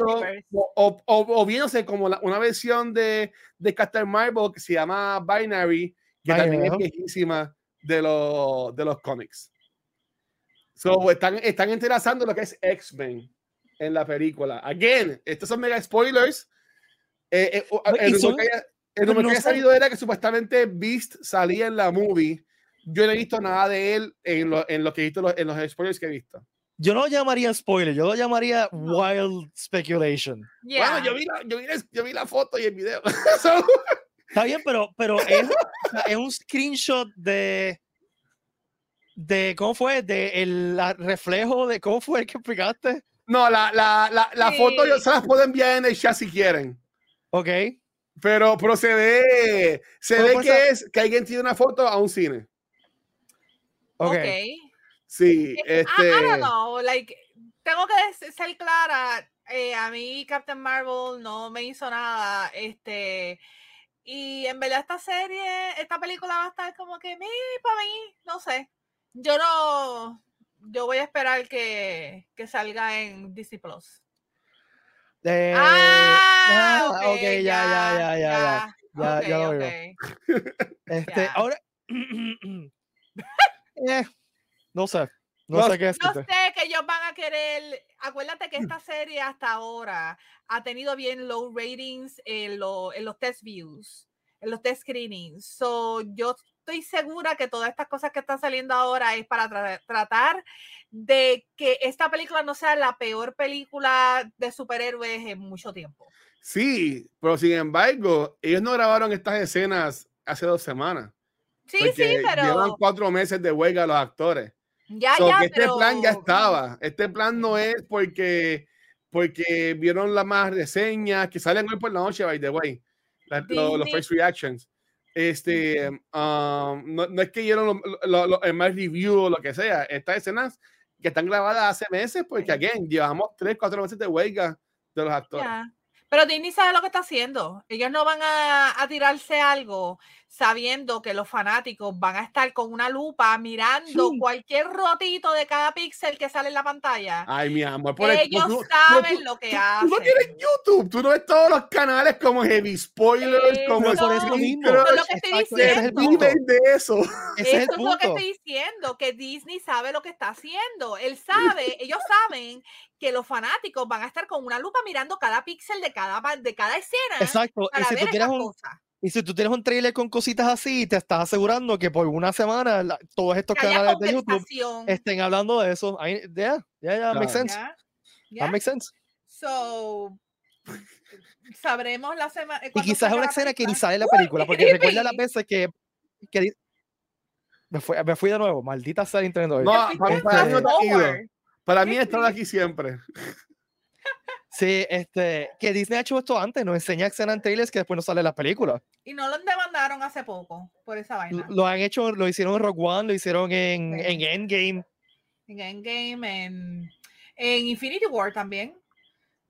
Speaker 3: o, o, o, viéndose como una versión de, de Captain Marvel que se llama Binary, que también es viejísima de, los de los cómics. So, están, están entrelazando lo que es X-Men en la película. Again, estos son mega spoilers. Eh, eh, el, rumor que, ha salido era que supuestamente Beast salía en la movie. Yo no he visto nada de él en lo, en lo que he visto en los spoilers que he visto.
Speaker 1: Yo no lo llamaría spoiler, yo lo llamaría wild speculation.
Speaker 3: Bueno, yo vi, la, yo, vi yo vi la foto y el video.
Speaker 1: Está bien, pero, pero es, es un screenshot de de cómo fue, de el reflejo de cómo fue el que explicaste.
Speaker 3: No, la, la, la, la foto yo se las puedo enviar en el chat si quieren.
Speaker 1: Ok.
Speaker 3: Pero, pero se ve, se ve que es que alguien tiene una foto a un cine.
Speaker 2: Ok.
Speaker 3: Sí, este. I,
Speaker 2: I don't know, like, tengo que ser clara. Eh, a mí Captain Marvel no me hizo nada. Este. Y en verdad esta serie, esta película va a estar como que, mí, para mí, no sé yo no, yo voy a esperar que, que salga en Disney Plus.
Speaker 1: Eh, ah, ah ok, ya, ya, ya, ya, ya, ya, ya, lo veo. Este, ahora, eh, no sé, no, sé qué es.
Speaker 2: No sé que ellos van a querer. Acuérdate que esta serie hasta ahora ha tenido bien low ratings en, en los test views, en los test screenings. So, yo estoy segura que todas estas cosas que están saliendo ahora es para tratar de que esta película no sea la peor película de superhéroes en mucho tiempo.
Speaker 3: Sí, pero sin embargo, ellos no grabaron estas escenas hace dos semanas.
Speaker 2: Sí, sí, pero.
Speaker 3: Llevan cuatro meses de huelga los actores.
Speaker 2: Ya, ya.
Speaker 3: este plan ya estaba. Este plan no es porque, porque vieron las más reseñas que salen hoy por la noche, by the way. los, los first reactions. Este, no, no, es que dieron el más review o lo que sea. Estas escenas que están grabadas hace meses, porque, again, llevamos tres, cuatro meses de huelga de los actores.
Speaker 2: Pero Disney sabe lo que está haciendo. Ellos no van a, a tirarse algo sabiendo que los fanáticos van a estar con una lupa mirando cualquier rotito de cada píxel que sale en la pantalla.
Speaker 3: Ay, mi amor,
Speaker 2: por ellos saben lo que hacen.
Speaker 3: Tú no tienes YouTube, tú no ves todos los canales como Heavy Spoilers, como
Speaker 1: eso
Speaker 2: mismo. Eso es lo que estoy diciendo.
Speaker 3: de eso.
Speaker 2: Ese eso es, lo que estoy diciendo, que Disney sabe lo que está haciendo. Él sabe, ellos saben que los fanáticos van a estar con una lupa mirando cada píxel de cada, de cada escena.
Speaker 1: Exacto.
Speaker 2: Para
Speaker 1: y si
Speaker 2: ver
Speaker 1: tú quieres un, y si tú tienes un trailer con cositas así, te estás asegurando que por una semana todos estos canales de YouTube estén hablando de eso. Ya, ya, ya, makes sense. That makes sense.
Speaker 2: So, sabremos la semana.
Speaker 1: Y quizás es una escena que ni sale en la película, porque recuerda las veces que, que me, fui, me fui de nuevo, maldita sea Nintendo.
Speaker 3: No, para, para, mí. Para mí estado aquí siempre.
Speaker 1: Sí, este, que Disney ha hecho esto antes, nos enseña escenas en trailers que después no sale en las películas.
Speaker 2: Y no lo demandaron hace poco por esa vaina.
Speaker 1: Lo han hecho, lo hicieron en Rogue One, lo hicieron en,
Speaker 2: Sí.
Speaker 1: en Endgame.
Speaker 2: En Endgame, en, en Infinity War también.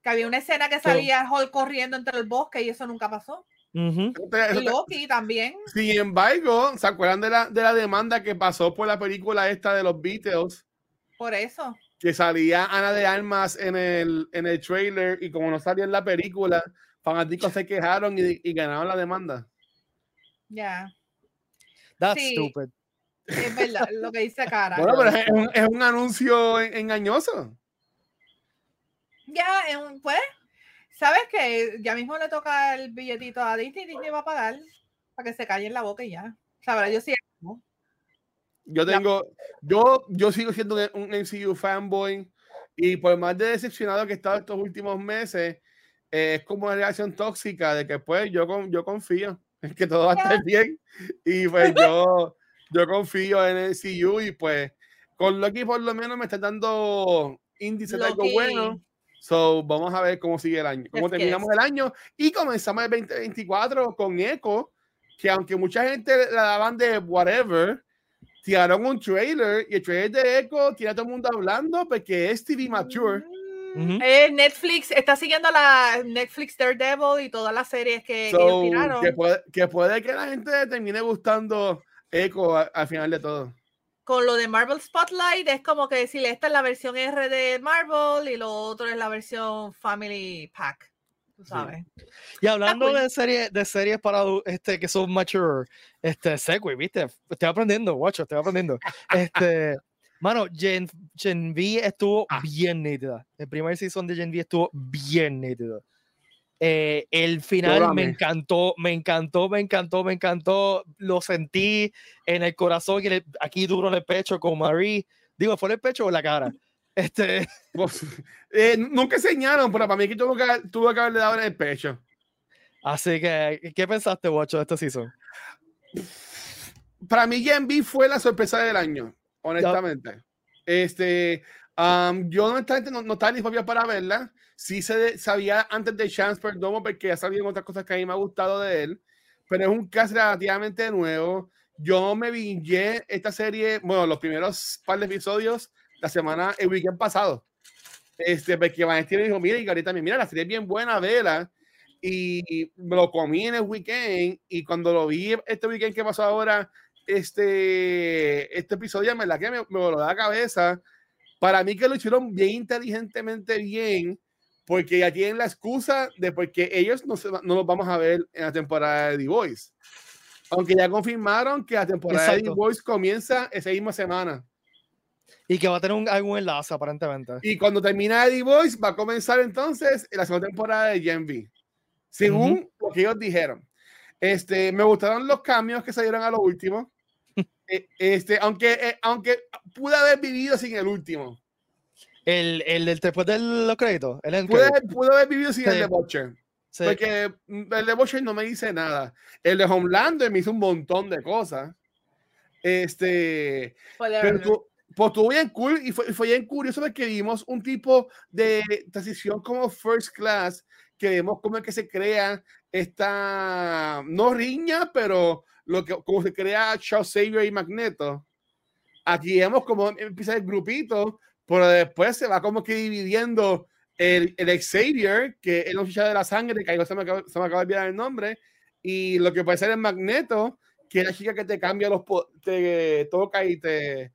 Speaker 2: Que había una escena que salía Hulk corriendo entre el bosque y eso nunca pasó. Y Loki también.
Speaker 3: Sin embargo, ¿se acuerdan de la, de la demanda que pasó por la película esta de los Beatles?
Speaker 2: Por eso.
Speaker 3: Que salía Ana de Armas en el, en el trailer y como no salía en la película, fanáticos se quejaron y, y ganaron la demanda.
Speaker 2: Ya.
Speaker 1: That's
Speaker 2: Sí.
Speaker 1: stupid.
Speaker 2: Es verdad lo que dice Cara.
Speaker 3: Bueno, pero es un, es un anuncio en- engañoso.
Speaker 2: Ya, es un- pues, ¿sabes qué? Ya mismo le toca el billetito a Disney. Disney va a pagar para que se calle en la boca y ya. Sabrá, yo sí.
Speaker 3: Yo tengo, yo, yo sigo siendo un, un MCU fanboy y por más de decepcionado que he estado estos últimos meses, eh, es como una relación tóxica de que pues yo, con- yo confío en que todo va a estar bien y pues yo, yo confío en el MCU y pues con Loki por lo menos me está dando índices de algo bueno. So, vamos a ver cómo sigue el año, cómo
Speaker 2: Yes,
Speaker 3: terminamos el año y comenzamos el 2024 con Echo, que aunque mucha gente la daban de whatever, tiraron un trailer y el trailer de Echo tiene a todo el mundo hablando porque es TV Mature.
Speaker 2: Mm,
Speaker 1: Ujú.
Speaker 2: eh, Netflix está siguiendo la Netflix Daredevil y todas las series que, que ellos
Speaker 3: So,
Speaker 2: tiraron.
Speaker 3: que, puede, que puede que la gente termine gustando Echo al final de todo.
Speaker 2: Con lo de Marvel Spotlight es como que decirle esta es la versión R de Marvel y lo otro es la versión Family Pack. Tú sabes.
Speaker 1: Y hablando
Speaker 2: cool.
Speaker 1: de series, de series para este que son mature, este Segway, viste, estoy aprendiendo, guacho, estoy aprendiendo. Este, mano, Gen, Gen V estuvo
Speaker 3: Ah.
Speaker 1: bien nítida. El primer season de Gen V estuvo bien nítido. Eh, el final me encantó, me encantó, me encantó, me encantó. Lo sentí en el corazón y en el- aquí duro en el pecho con Marie. Digo, ¿fue en el pecho o en la cara? Este,
Speaker 3: eh, nunca enseñaron, pero para mí que tuvo que, tuvo que haberle dado en el pecho.
Speaker 1: así que, ¿qué pensaste, guacho, de este season?
Speaker 3: Para mí, B fue la sorpresa del año, honestamente. Este, am, yo honestamente no, no estaba disponible para verla. Sí se sabía antes de Chance Perdomo porque ya sabían otras cosas que a mí me ha gustado de él, pero es un cast relativamente nuevo. Yo me vingué esta serie, bueno, los primeros par de episodios la semana, el weekend pasado. Este, porque Vanessa me dijo, mira, y ahorita también, mira, la serie es bien buena, vela. Y me lo comí en el weekend y cuando lo vi este weekend que pasó ahora, este, este episodio, en verdad que me, me voló la cabeza. Para mí que lo hicieron bien inteligentemente bien, porque ya tienen la excusa de porque ellos no, se, no los vamos a ver en la temporada de The Voice. Aunque ya confirmaron que la temporada de The. Voice comienza esa misma semana.
Speaker 1: Y que va a tener un, algún enlace, aparentemente.
Speaker 3: Y cuando termina The Voice, va a comenzar entonces la segunda temporada de Gen V. Según lo que ellos dijeron. Este, me gustaron los cambios que salieron a lo último. Eh, este, aunque, eh, aunque pude haber vivido sin el último.
Speaker 1: El, el, del después de los créditos. El
Speaker 3: Pude, pude haber vivido sin el
Speaker 1: Sí.
Speaker 3: de Butcher.
Speaker 1: Sí.
Speaker 3: Porque el de Butcher no me dice nada. El de Homelander me hizo un montón de cosas. Este, pero pues estuvo bien cool y fue, fue bien curioso porque vimos un tipo de transición como first class que vemos cómo es que se crea esta no riña pero lo que como se crea Charles Xavier y Magneto. Aquí vemos cómo empieza el grupito pero después se va como que dividiendo el, el Xavier que es la muchacha de la sangre que ahí se me, acaba, se me acaba de olvidar el nombre y lo que puede ser el Magneto que es la chica que te cambia los te toca y te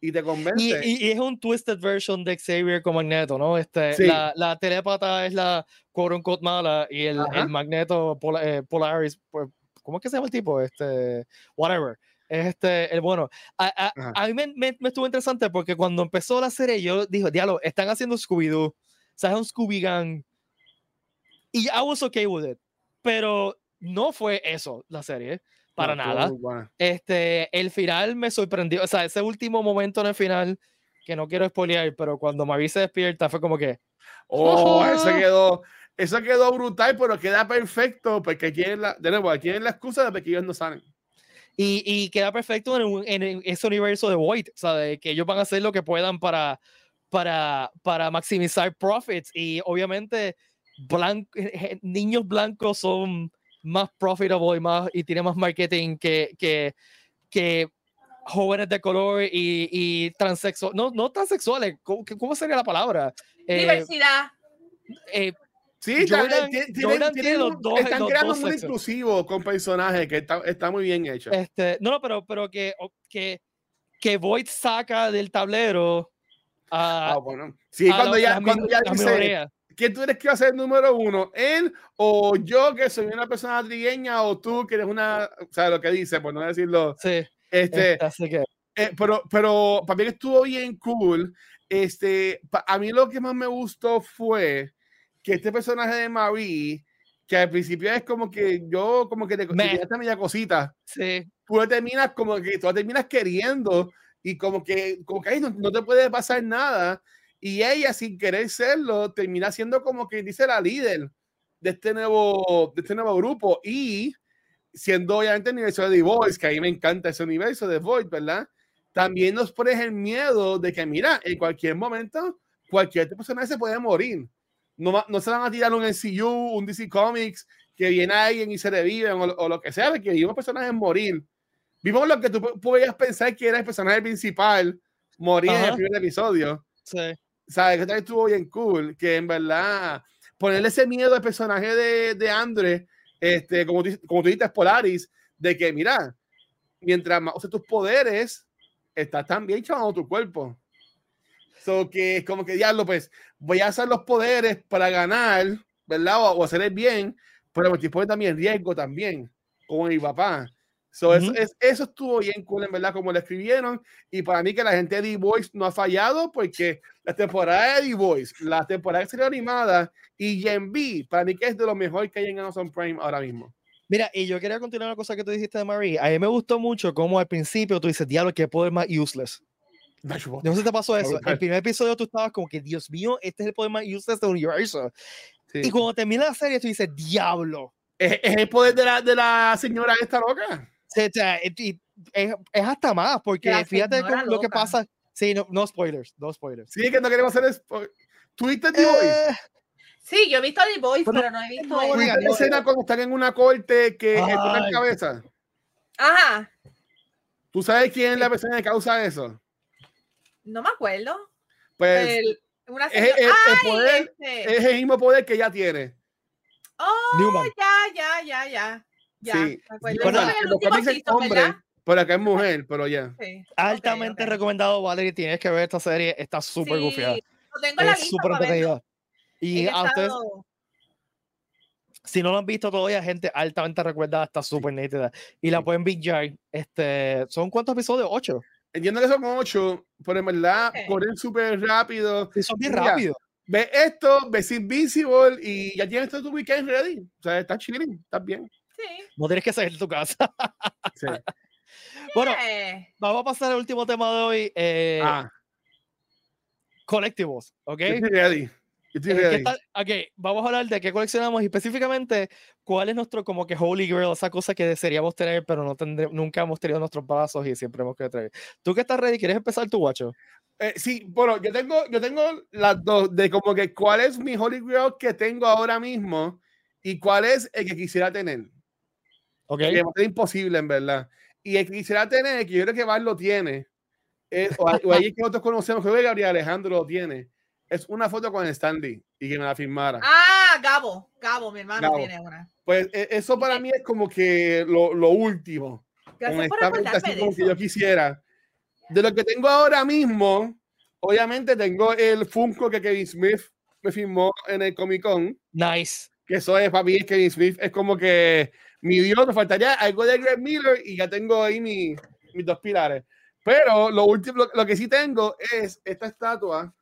Speaker 3: y te convence.
Speaker 1: Y, y- y es un twisted version de Xavier con Magneto, ¿no? Este,
Speaker 3: Sí.
Speaker 1: la, la telépata es la quote unquote mala y el, el Magneto Pola- eh, Polaris, pues, ¿cómo es que se llama el tipo? Este, whatever. Es este, el bueno. A, a- a mí me, me- me estuvo interesante porque cuando empezó la serie, yo dije, diablo, están haciendo Scooby-Doo. O sea, es un Scooby Gang. Y I was okay with it. Pero no fue eso la serie, para
Speaker 3: No,
Speaker 1: nada.
Speaker 3: muy buena.
Speaker 1: Este, el final me sorprendió, o sea, ese último momento en el final, que no quiero spoilear, pero cuando Marie se despierta fue como que,
Speaker 3: Oh, eso quedó, eso quedó brutal, pero queda perfecto porque aquí es la, de nuevo, aquí es la excusa de que ellos no salen.
Speaker 1: Y, y queda perfecto en, en, ese universo de Void, ¿sabes? Que ellos van a hacer lo que puedan para, para, para maximizar profits. Y obviamente, niños blancos son más profitable y, más, y tienen más marketing que, que, que jóvenes de color y, y transexuales, no, no transexuales, ¿cómo, ¿cómo, sería la palabra?
Speaker 2: Eh, Diversidad.
Speaker 3: Eh, sí, Jordan, Jordan tiene los dos, están los creando dos muy inclusivo con personajes que está, está, muy bien hecho.
Speaker 1: Este, no, no, pero, pero que, que, que Void saca del tablero a,
Speaker 3: ah, bueno. Sí, cuando, la, ya, cuando ya dice, ¿quién tú eres que va a ser el número uno? ¿Él o yo que soy una persona trigueña o tú que eres una, o sea, lo que dice, por no decirlo.
Speaker 1: Sí.
Speaker 3: Este, que... Eh, pero, pero para mí estuvo bien cool. Este, a mí lo que más me gustó fue que este personaje de Marie, que al principio es como que yo, como que te esta media cosita,
Speaker 1: sí.
Speaker 3: tú terminas como que tú terminas queriendo y como que, como que ahí no, no, te puede pasar nada. Y ella, sin querer serlo, termina siendo como que dice la líder de este nuevo, de este nuevo grupo. Y siendo obviamente el universo de The Voice, que a mí me encanta ese universo de Void, ¿verdad? También nos pones el miedo de que, mira, en cualquier momento, cualquier personaje se puede morir. No, no se van a tirar un NCU, un DC Comics, que viene alguien y se reviven o, o lo que sea, que vimos personajes morir. Vimos lo que tú podías pensar que era el personaje principal morir en el primer episodio.
Speaker 1: Sí.
Speaker 3: ¿Sabes? Que también estuvo bien cool, que en verdad ponerle ese miedo al personaje de, de Andre este, como, como tú dices, Polaris, de que, mira, mientras más uses tus poderes, estás también chavando tu cuerpo. So que es como que, diablo, pues, voy a hacer los poderes para ganar, ¿verdad? O, hacer el bien, pero me estoy también riesgo también, como mi papá. So, eso, es, eso estuvo bien cool, en verdad, como lo escribieron. Y para mí que la gente de D-Voice no ha fallado porque la temporada de D-Voice, la temporada que serie animada y Gen B, para mí que es de lo mejor que hay en Amazon Prime ahora mismo.
Speaker 1: Mira, y yo quería continuar una cosa que tú dijiste de Marie. A mí me gustó mucho como al principio tú dices, diablo, qué poder más useless. No sé si te pasó eso. El primer episodio tú estabas como que, Dios mío, este es el poder más useless del universo. Sí. Y cuando termina la serie, tú dices, diablo.
Speaker 3: ¿Es, es el poder de la, de la señora esta loca?
Speaker 1: Es, es, hasta más, porque fíjate con, lo que pasa. Sí, no, no, spoilers, no spoilers.
Speaker 3: Sí, que no queremos hacer spoilers. ¿Tuviste The Voice?
Speaker 2: Eh, sí, yo he visto The Voice, pero, no he visto. No,
Speaker 3: ¿Tuviste la escena cuando están en una corte que es la cabeza?
Speaker 2: Ajá.
Speaker 3: ¿Tú sabes quién es la persona que causa eso?
Speaker 2: No me acuerdo.
Speaker 3: Pues el, una es, el, el poder, este. es el mismo poder que ella tiene.
Speaker 2: Oh, ya, ya, ya, ya. Ya, sí.
Speaker 3: Bueno, lo que dicen hombre, pero acá es mujer, pero ya.
Speaker 1: Sí. Altamente okay, okay. recomendado, Valerie. Tienes que ver esta serie. Está súper sí, gufiada.
Speaker 2: Tengo es
Speaker 1: súper entretenida. Y a ustedes, si no lo han visto todavía, gente altamente recomendada, está súper sí. nítida. Y la pueden bingear. Este, ¿Son cuántos episodios? ¿Ocho?
Speaker 3: Entiendo que son ocho, pero en verdad okay. corren súper rápido.
Speaker 1: Sí, son bien rápidos.
Speaker 3: Ve esto, ves Invisible y ya tienes todo tu weekend ready. O sea, está chilling, estás bien.
Speaker 2: Sí.
Speaker 1: No tienes que salir de tu casa. sí. Bueno, vamos a pasar al último tema de hoy. Eh,
Speaker 3: ah.
Speaker 1: Colectivos, ¿ok?
Speaker 3: Estoy ready. Estoy ready.
Speaker 1: Tal, ok, vamos a hablar de qué coleccionamos y específicamente cuál es nuestro como que Holy Grail, esa cosa que desearíamos tener, pero no tendré, nunca hemos tenido nuestros brazos y siempre hemos querido traer. ¿Tú que estás ready? ¿Quieres empezar tu guacho?
Speaker 3: Eh, sí, bueno, yo tengo, yo tengo las dos, de como que cuál es mi Holy Grail que tengo ahora mismo y cuál es el que quisiera tener.
Speaker 1: Ok.
Speaker 3: Que es imposible, en verdad. Y el que quisiera tener, que yo creo que Val lo tiene, es, o, o ahí que nosotros conocemos, que Gabriel Alejandro lo tiene, es una foto con Stanley y que me la firmara.
Speaker 2: Ah, Gabo, Gabo, mi hermano Gabo. tiene una.
Speaker 3: Pues eso para mí es como que lo, lo último. Honestamente, así como que yo quisiera. De lo que tengo ahora mismo, obviamente tengo el Funko que Kevin Smith me firmó en el Comic Con.
Speaker 1: Nice.
Speaker 3: Que eso es para mí, Kevin Smith es como que mi Dios, me faltaría algo de Greg Miller y ya tengo ahí mi, mis dos pilares. Pero lo último, lo, lo, que sí tengo es esta estatua.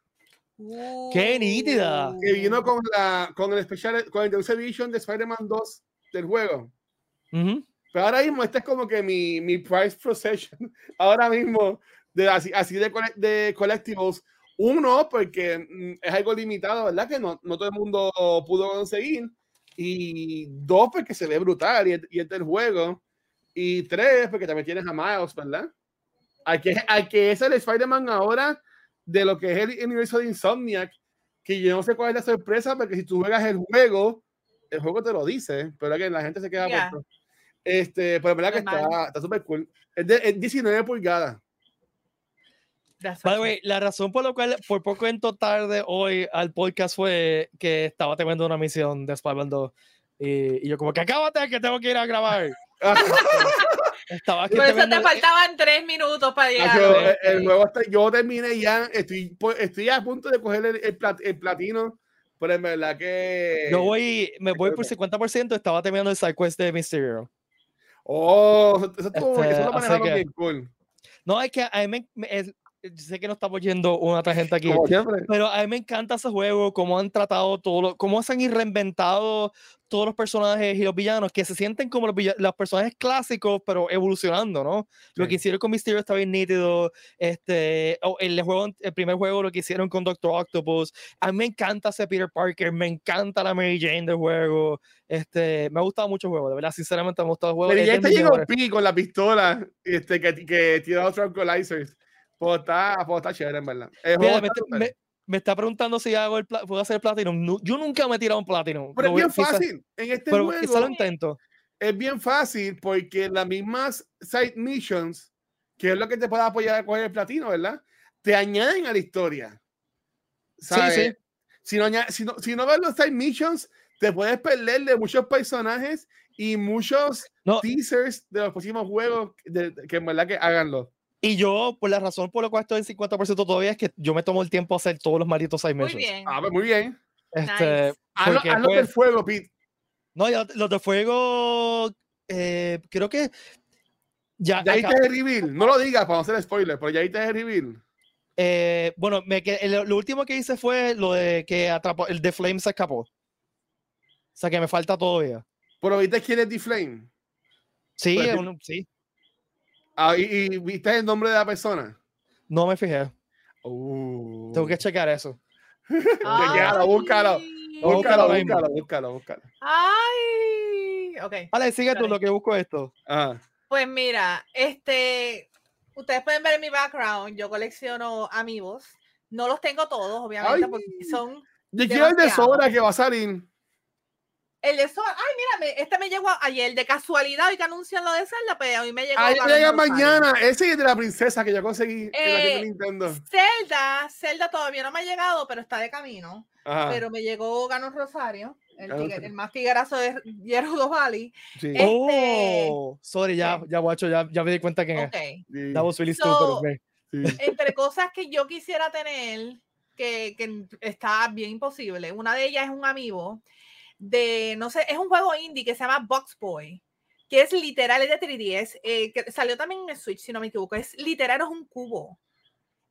Speaker 1: Uh, ¡Qué nítida!
Speaker 3: Que vino con, la, con el especial, con el Deluxe Edition de Spider-Man 2 del juego.
Speaker 1: Uh -huh.
Speaker 3: Pero ahora mismo, este es como que mi, mi price procession. Ahora mismo, de, así, así de, de collectibles. Uno, porque mm, es algo limitado, ¿verdad? Que no, no todo el mundo pudo conseguir. Y dos, porque se ve brutal y, y es el juego. Y tres, porque también tienes a Miles, ¿verdad? Hay que, hay que es el Spider-Man ahora de lo que es el universo de Insomniac, que yo no sé cuál es la sorpresa, porque si tú juegas el juego, el juego te lo dice, pero que la gente se queda
Speaker 2: Yeah.
Speaker 3: Este, pero verdad que está súper cool. Es, de, es 19 pulgadas.
Speaker 1: By the way, la razón por la cual por poco entro tarde hoy al podcast fue que estaba teniendo una misión de Spider-Man 2 y, y yo como que acábate que tengo que ir a grabar. Estaba aquí
Speaker 2: Por eso te faltaban tres minutos para llegar.
Speaker 3: Yo, el, el juego está, yo terminé ya, estoy, pues, estoy a punto de coger el, el plat- el platino, pero en verdad que...
Speaker 1: Yo voy, me voy por
Speaker 3: Espérate.
Speaker 1: 50%, estaba terminando el side quest de Mysterio.
Speaker 3: Oh, eso, eso, estuvo-
Speaker 1: Este,
Speaker 3: eso lo manejaron
Speaker 1: que-
Speaker 3: bien cool.
Speaker 1: No, es que a mí me, me- es- sé que no estamos yendo una tangente aquí, pero a mí me encanta ese juego, cómo han tratado todo, lo, cómo se han reinventado todos los personajes y los villanos, que se sienten como los, los personajes clásicos, pero evolucionando, ¿no? Lo
Speaker 3: Sí.
Speaker 1: que hicieron con Mysterio está bien nítido, este, o el, juego, el primer juego lo que hicieron con Doctor Octopus, a mí me encanta ese Peter Parker, me encanta la Mary Jane del juego, este, me ha gustado mucho el juego, de verdad, sinceramente me ha gustado el juego.
Speaker 3: Pero ya
Speaker 1: mis
Speaker 3: llegó. Pi con la pistola este, que, que tira los tranquilizers. Pues está, pues está chévere, en verdad. El juego
Speaker 1: Mira, me,
Speaker 3: está
Speaker 1: está-
Speaker 3: brutal.
Speaker 1: me- me está preguntando si hago el puedo hacer el Platinum. Nu- yo nunca me he tirado un Platinum.
Speaker 3: Pero es bien fácil. En este
Speaker 1: Pero
Speaker 3: juego
Speaker 1: lo intento.
Speaker 3: es bien fácil porque las mismas side missions, que es lo que te puede apoyar a coger el platino, ¿verdad? Te añaden a la historia. ¿sabes?
Speaker 1: sí.
Speaker 3: Si, no, si, no, si no ves los side missions, te puedes perder de muchos personajes y muchos
Speaker 1: No.
Speaker 3: teasers de los próximos juegos de- de- que en verdad que háganlo.
Speaker 1: Y yo, por la razón por la cual estoy en 50% todavía, es que yo me tomo el tiempo a hacer todos los malditos side
Speaker 2: Muy
Speaker 1: missions.
Speaker 2: bien.
Speaker 3: Ah, pues muy bien.
Speaker 1: Este,
Speaker 2: Nice.
Speaker 1: Pues,
Speaker 3: del fuego, Pete.
Speaker 1: No, ya los de fuego, eh, creo que ya,
Speaker 3: Ya
Speaker 1: acá-
Speaker 3: viste el reveal. No lo digas para no hacer spoiler, pero ya viste el reveal.
Speaker 1: eh, bueno, me, que- el- lo último que hice fue lo de que atrapó, el de Flame se escapó. O sea que me falta todavía.
Speaker 3: Pero viste quién es D-Flame.
Speaker 1: Sí,
Speaker 3: Pues,
Speaker 1: un- sí,
Speaker 3: Ah, y, y viste el nombre de la persona.
Speaker 1: no me fijé.
Speaker 3: Uh.
Speaker 1: Tengo que checar eso.
Speaker 3: Chequealo, búscalo.
Speaker 1: Búscalo
Speaker 3: Búscalo, búscalo, búscalo.
Speaker 2: Ay. Ok.
Speaker 1: Vale, sigue tú lo que busco esto.
Speaker 3: Ajá.
Speaker 2: Pues mira, este, ustedes pueden ver en mi background, yo colecciono amigos. No los tengo todos, obviamente, porque son
Speaker 3: Yo quiero el de sobra que va a salir.
Speaker 2: El de Sora. Ay, mira, este me llegó ayer de casualidad y que anuncian lo de Zelda, pues a mí me llegó.
Speaker 3: Ahí llega mañana. Ese es de la princesa que yo conseguí en la tienda
Speaker 2: Eh,
Speaker 3: Nintendo.
Speaker 2: Zelda, Zelda todavía no me ha llegado, pero está de camino.
Speaker 3: Ajá.
Speaker 2: Pero me llegó Ganos Rosario, el, tigre- el más tiguerazo de Gerudo Valley.
Speaker 3: Sí.
Speaker 2: Eh,
Speaker 1: Oh, sorry, ya, ya, guacho, ya, ya me di cuenta quién
Speaker 2: Ok.
Speaker 1: es.
Speaker 3: sí,
Speaker 1: That was really
Speaker 2: So-
Speaker 1: stupid of me.
Speaker 3: sí.
Speaker 2: entre cosas que yo quisiera tener, que, que está bien imposible, una de ellas es un amigo de, no sé, es un juego indie que se llama Box Boy, que es literal, es de 3DS, eh, que salió también en Switch, si no me equivoco, es literal, es un cubo.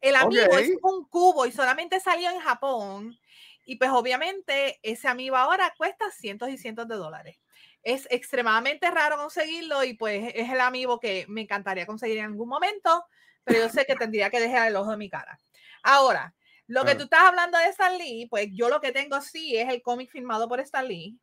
Speaker 2: El amigo es
Speaker 3: Ok.
Speaker 2: un cubo y solamente salió en Japón. Y pues obviamente ese amigo ahora cuesta cientos y cientos de dólares. Es extremadamente raro conseguirlo y pues es el amigo que me encantaría conseguir en algún momento, pero yo sé que tendría que dejar el ojo de mi cara. Ahora, lo que tú estás hablando de Stan Lee, pues yo lo que tengo sí es el cómic firmado por Stan Lee.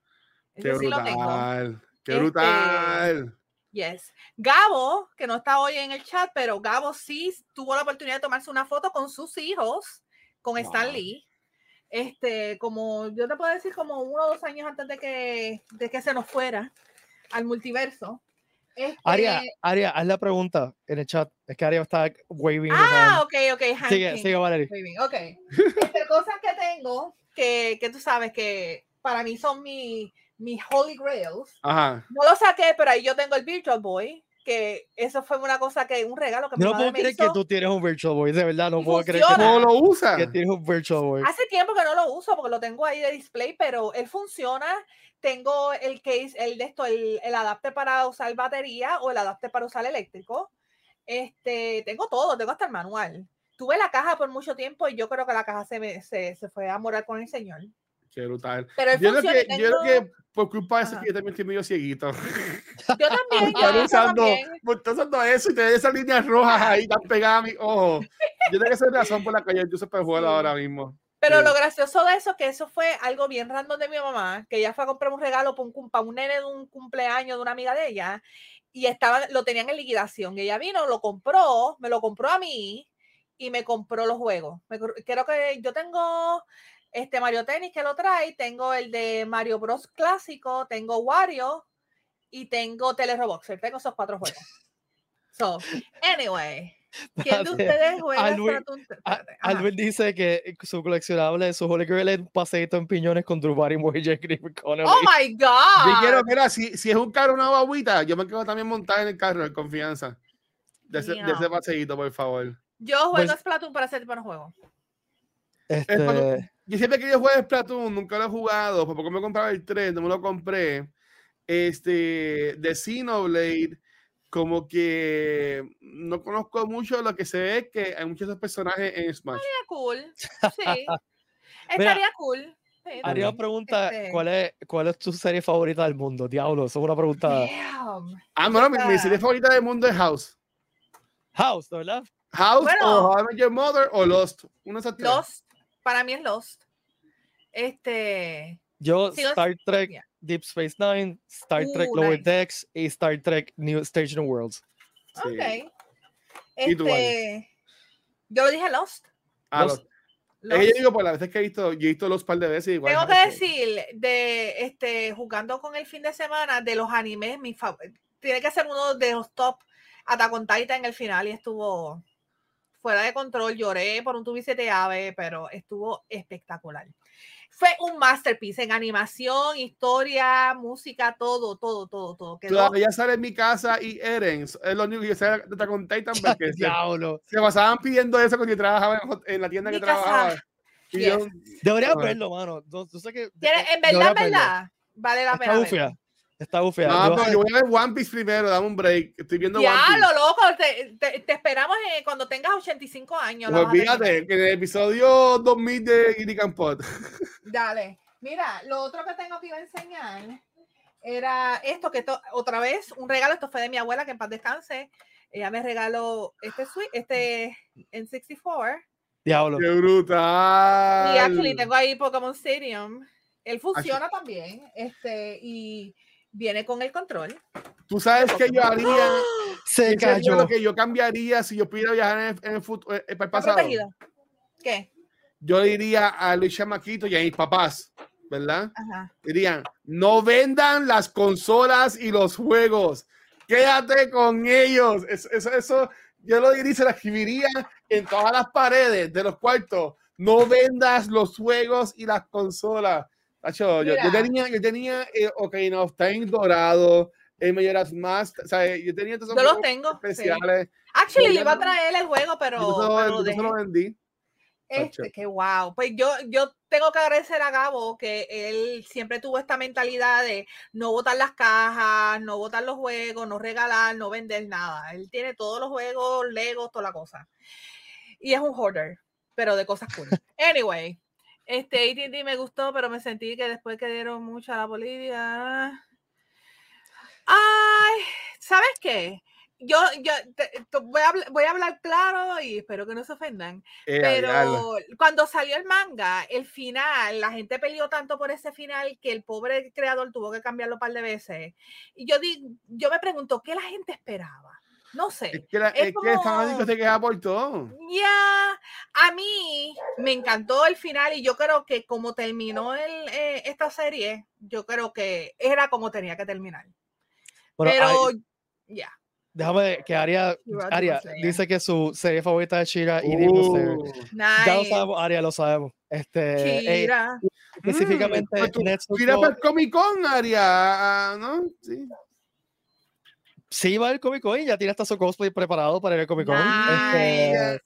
Speaker 3: Qué
Speaker 2: Ese sí lo tengo.
Speaker 3: brutal. Qué
Speaker 2: Este,
Speaker 3: brutal.
Speaker 2: Yes. Gabo, que no está hoy en el chat, pero Gabo sí tuvo la oportunidad de tomarse una foto con sus hijos, con Stan
Speaker 3: Wow.
Speaker 2: Lee. Este, como yo te puedo decir, como uno o dos años antes de que, de que se nos fuera al multiverso. Este,
Speaker 1: Aria, Aria, haz la pregunta en el chat. Es que Aria está waving.
Speaker 2: ah, ok, ok.
Speaker 1: sigue, sigue, Valerie.
Speaker 2: Bien, ok. Entre cosas que tengo, que, que tú sabes que para mí son mi, mis holy grails.
Speaker 3: Ajá.
Speaker 2: No lo saqué, pero ahí yo tengo el Virtual Boy, que eso fue una cosa que, un regalo que mi
Speaker 1: no
Speaker 2: madre
Speaker 1: puedo
Speaker 2: me
Speaker 1: creer
Speaker 2: hizo.
Speaker 1: que tú tienes un Virtual Boy. De verdad, no
Speaker 2: Y
Speaker 1: puedo creer que,
Speaker 2: funciona.
Speaker 3: ¿Cómo lo usa?
Speaker 1: que tienes un Virtual Boy.
Speaker 2: Hace tiempo que no lo uso porque lo tengo ahí de display, pero él funciona. Tengo el case, el de esto, el, el adapter para usar batería o el adapter para usar eléctrico. Este, tengo todo, tengo hasta el manual. Tuve la caja por mucho tiempo y yo creo que la caja se, me, se, se fue a morar con el señor.
Speaker 3: Qué brutal.
Speaker 2: Pero
Speaker 3: Yo creo, que, yo creo por culpa de eso
Speaker 2: Ajá.
Speaker 3: que yo también estoy medio cieguito.
Speaker 2: Yo también, yo eso
Speaker 3: usando,
Speaker 2: también.
Speaker 3: usando eso y te esas líneas rojas ahí tan pegadas a mi ojo. Yo tengo que ser razón por la que yo use espejuelos
Speaker 2: Sí.
Speaker 3: ahora mismo.
Speaker 2: Pero
Speaker 3: Sí.
Speaker 2: lo gracioso de eso, que eso fue algo bien random de mi mamá, que ella fue a comprar un regalo para un, para un nene de un cumpleaños de una amiga de ella, y estaba, lo tenían en liquidación. Y ella vino, lo compró, me lo compró a mí, y me compró los juegos. Me creo que yo tengo este Mario Tennis que lo trae, tengo el de Mario Bros. clásico, tengo Wario, y tengo Tele Roboxer. Tengo esos cuatro juegos. So, anyway. ¿Quién de ustedes juega.
Speaker 1: Albert dice que su coleccionable, su Holy Grail es un paseíto en piñones con Drew Barrymore y Jake Griffin Connolly.
Speaker 2: Oh my
Speaker 3: Yo
Speaker 2: God.
Speaker 3: quiero, mira, si, si es un carro, una guaguita, yo me quedo también montada en el carro, en confianza. De ese, de ese
Speaker 2: Damn.
Speaker 3: paseíto, por favor.
Speaker 2: Yo juego
Speaker 1: Pues-
Speaker 2: Splatoon para ese tipo de juego.
Speaker 1: Este,
Speaker 3: Yo siempre que yo juego Splatoon, nunca lo he jugado, por poco me compraba el 3, no me lo compré. Este, de Xenoblade, como que no conozco mucho lo que se ve, que hay muchos de esos personajes en Smash.
Speaker 2: Estaría cool. Sí. Estaría cool. Sí,
Speaker 1: Haría una
Speaker 2: también.
Speaker 1: pregunta,
Speaker 2: Este-
Speaker 1: ¿cuál es, ¿cuál es tu serie favorita del mundo? Diablo, eso es una pregunta.
Speaker 2: Damn.
Speaker 3: Ah, bueno, mi, mi serie favorita del mundo es House.
Speaker 1: House, ¿verdad?
Speaker 3: House
Speaker 2: Bueno.
Speaker 3: o How I Met Your Mother o Lost. Una.
Speaker 2: Lost. Para mí es Lost. Este.
Speaker 1: Yo, Star Trek,
Speaker 2: yeah.
Speaker 1: Deep Space Nine, Star Trek
Speaker 2: Uh,
Speaker 1: Lower
Speaker 2: nice.
Speaker 1: Decks y Star Trek New Stage New Worlds.
Speaker 3: Sí.
Speaker 2: Ok. Este. Yo dije Lost.
Speaker 3: Ah,
Speaker 1: Lost.
Speaker 3: Lost. Es que yo digo, por las veces que he visto, yo he visto los par de veces. Igual
Speaker 2: Tengo que decir, de este, jugando con el fin de semana, de los animes, mi fav- tiene que ser uno de los top Attack on Titan en el final y estuvo fuera de control. Lloré por un tubi siete ave, pero estuvo espectacular. Fue un masterpiece en animación, historia, música, todo, todo, todo, todo.
Speaker 3: Todavía sale en mi casa y Eren. Es lo único que yo sé de Attack on Titan porque se,
Speaker 1: Diablo.
Speaker 3: se pasaban pidiendo eso cuando yo trabajaba en, la tienda que
Speaker 2: casa.
Speaker 3: trabajaba.
Speaker 2: Yes.
Speaker 3: yo,
Speaker 1: Deberías verlo, mano. Yo, yo sé que.
Speaker 2: En verdad,
Speaker 1: verlo.
Speaker 2: verdad, vale la
Speaker 1: Está
Speaker 2: pena.
Speaker 1: Está bufia.
Speaker 3: no,
Speaker 1: Yo-
Speaker 3: pero yo voy a ver One Piece primero, dame un break. Estoy viendo One
Speaker 2: Ya,
Speaker 3: Piece.
Speaker 2: lo loco, te, te- te esperamos eh, cuando tengas 85 años.
Speaker 3: Pues olvídate que en el episodio 2000 de Giddy Campot.
Speaker 2: Dale. Mira, lo otro que tengo que iba a enseñar era esto, que esto, otra vez, un regalo, esto fue de mi abuela, que en paz descanse. Ella me regaló este suite, este en 64.
Speaker 1: Diablo.
Speaker 3: ¡Qué brutal!
Speaker 2: Y actually tengo ahí Pokémon Stadium. Él funciona también. Este, y viene con el control.
Speaker 3: Tú sabes que yo haría.
Speaker 1: Se
Speaker 3: ¿qué sería
Speaker 1: cayó.
Speaker 3: lo que yo cambiaría si yo pudiera viajar en el, en el futuro, eh, el
Speaker 2: ¿Está
Speaker 3: pasado.
Speaker 2: protegido? ¿Qué?
Speaker 3: Yo diría a Luis Chamaquito y a mis papás, ¿verdad?
Speaker 2: Ajá.
Speaker 3: Dirían, no vendan las consolas y los juegos. Quédate con ellos. Eso, eso, eso yo lo diría y se lo escribiría en todas las paredes de los cuartos. No vendas los juegos y las consolas. Yo, yo tenía, yo tenía eh, Ocarina of Time dorado, el Majora's Mask, o sea, yo tenía esos
Speaker 2: Yo los tengo. sí.
Speaker 3: especiales.
Speaker 2: Actually,
Speaker 3: Yo
Speaker 2: le iba a traer el juego, pero,
Speaker 3: yo se lo-
Speaker 2: pero
Speaker 3: yo se
Speaker 2: dejé.
Speaker 3: lo vendí.
Speaker 2: Este, que wow. Pues yo, yo tengo que agradecer a Gabo que él siempre tuvo esta mentalidad de no botar las cajas, no botar los juegos, no regalar, no vender nada. Él tiene todos los juegos, Legos, toda la cosa. Y es un hoarder, pero de cosas cool. Anyway, este AT&T me gustó, pero me sentí que después que dieron mucho a la política. Ay, ¿sabes qué? Yo, yo te- te- voy, a, voy a hablar claro y espero que no se ofendan.
Speaker 3: Eh.
Speaker 2: Pero cuando salió el manga, el final, la gente peleó tanto por ese final que el pobre creador tuvo que cambiarlo un par de veces. Y yo digo, yo me pregunto, ¿qué la gente esperaba? No
Speaker 3: Es
Speaker 2: sé.
Speaker 3: que, la-
Speaker 2: es
Speaker 3: es que el
Speaker 2: como-
Speaker 3: fanático se queja por todo.
Speaker 2: Ya, a mí me encantó el final y yo creo que como terminó el, eh, esta serie, yo creo que era como tenía que terminar.
Speaker 1: Bueno,
Speaker 2: Pero, ya.
Speaker 1: déjame que Aria, Aria dice que su serie favorita es Shira y Demon Slayer.
Speaker 3: Uh,
Speaker 1: Ya lo
Speaker 2: Nice.
Speaker 1: sabemos, Aria, lo sabemos. Este, eh,
Speaker 2: Chira.
Speaker 1: específicamente,
Speaker 3: pues tú-
Speaker 1: Netsuko-
Speaker 3: Mira para el Comic Con, Aria, ah, ¿no? Sí.
Speaker 1: Sí va al Comic Con y ya tiene hasta su cosplay preparado para ir al Comic Con. Este,
Speaker 2: Nice.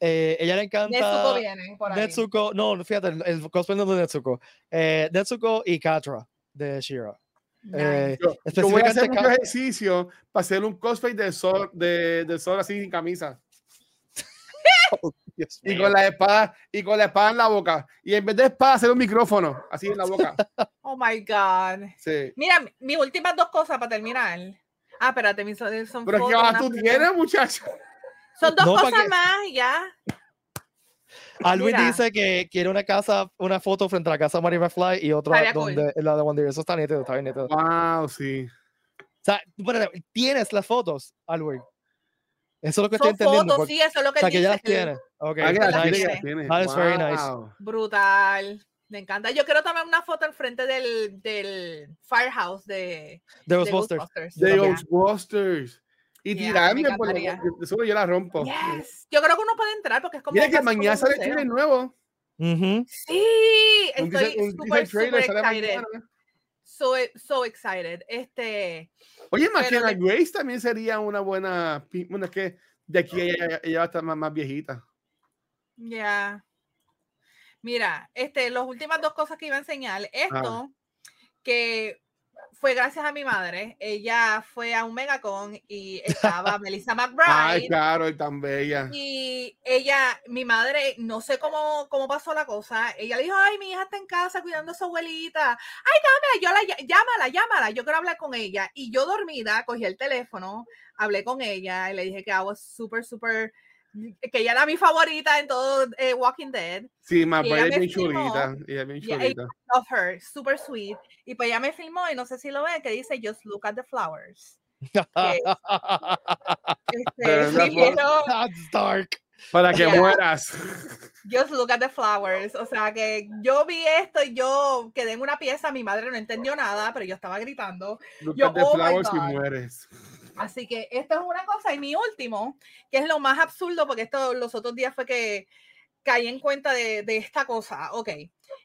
Speaker 1: eh, ella le encanta.
Speaker 2: Netsuko viene por ahí.
Speaker 1: Netsuko, no, fíjate, el, el cosplay no es de Netsuko. Eh, Netsuko y Katra de Shira. Eh,
Speaker 2: Nice.
Speaker 3: Yo, yo voy a hacer
Speaker 1: Ka-
Speaker 3: ejercicio para hacer un cosplay de sol, de, de sol así sin camisa.
Speaker 1: Dios
Speaker 3: Y con la espada, y con la espada en la boca. Y en vez de espada, hacer un micrófono así en la boca.
Speaker 2: Oh my God.
Speaker 3: Sí.
Speaker 2: Mira, mi- mis últimas dos cosas para terminar. Ah, espérate, mis son,
Speaker 3: Pero
Speaker 2: fotos,
Speaker 3: ¿qué más
Speaker 2: una
Speaker 3: tú tienes, muchacho?
Speaker 2: Son dos
Speaker 1: No,
Speaker 2: cosas
Speaker 1: que-
Speaker 2: más y ya.
Speaker 1: Alvin
Speaker 2: Mira.
Speaker 1: dice que quiere una casa, una foto frente a la casa de Mary McFly y otra
Speaker 2: Estaría cool.
Speaker 1: donde la de Wonder. Eso está nítido, está bien nítido. O
Speaker 3: Wow, sí.
Speaker 1: sea, bueno, tienes las fotos, Alvin. Eso es lo que estoy
Speaker 2: Son
Speaker 1: entendiendo.
Speaker 2: fotos,
Speaker 1: porque-
Speaker 2: sí, eso es lo que
Speaker 1: o sea, que ya las
Speaker 3: Ah, tiene,
Speaker 1: nice.
Speaker 3: las tiene.
Speaker 1: That is very nice.
Speaker 2: Brutal. Me encanta. Yo quiero tomar una foto al frente del, del firehouse de,
Speaker 1: De Ghostbusters.
Speaker 3: De
Speaker 2: Yeah.
Speaker 3: Ghostbusters. Y
Speaker 2: Yeah,
Speaker 3: tirarme
Speaker 2: me
Speaker 3: por seguro yo la rompo.
Speaker 2: Yes. Yo creo que uno puede entrar porque es como.
Speaker 3: Mira que mañana sale el trailer nuevo.
Speaker 2: Sí, estoy
Speaker 3: un trailer sale
Speaker 2: excited.
Speaker 3: mañana.
Speaker 2: So, so excited. Este,
Speaker 3: Oye, McKenna
Speaker 2: le-
Speaker 3: Grace también sería una buena. Bueno, es que de aquí ella, ella va a estar más, más viejita.
Speaker 2: ya. Mira, este, las últimas dos cosas que iba a enseñar. Esto, que fue gracias a mi madre. Ella fue a un megacon y estaba Melissa
Speaker 3: Ay,
Speaker 2: McBride.
Speaker 3: claro, y tan bella.
Speaker 2: Y ella, mi madre, no sé cómo, cómo pasó la cosa. Ella le dijo, ay, mi hija está en casa cuidando a su abuelita. Ay, dámela, yo la ll- llámala, llámala. Yo quiero hablar con ella. Y yo dormida, cogí el teléfono, hablé con ella y le dije que I was súper, súper, que ella era mi favorita en todo eh, Walking Dead.
Speaker 3: Sí, más bella
Speaker 2: ella
Speaker 3: es bien
Speaker 2: filmó,
Speaker 3: chulita. Ella es bien chulita.
Speaker 2: Love her, super sweet. Y pues ella me filmó y no sé si lo ven, que dice, just look at the flowers. Este,
Speaker 3: Pero foto-
Speaker 2: yo,
Speaker 1: That's dark.
Speaker 3: Para que
Speaker 2: Yeah.
Speaker 3: mueras.
Speaker 2: Just look at the flowers. O sea que yo vi esto y yo quedé en una pieza. Mi madre no entendió nada, pero yo estaba gritando.
Speaker 3: Look
Speaker 2: Yo,
Speaker 3: at the
Speaker 2: oh
Speaker 3: flowers y mueres.
Speaker 2: Así que esto es una cosa. Y mi último, que es lo más absurdo, porque esto los otros días fue que caí en cuenta de, de esta cosa. Ok.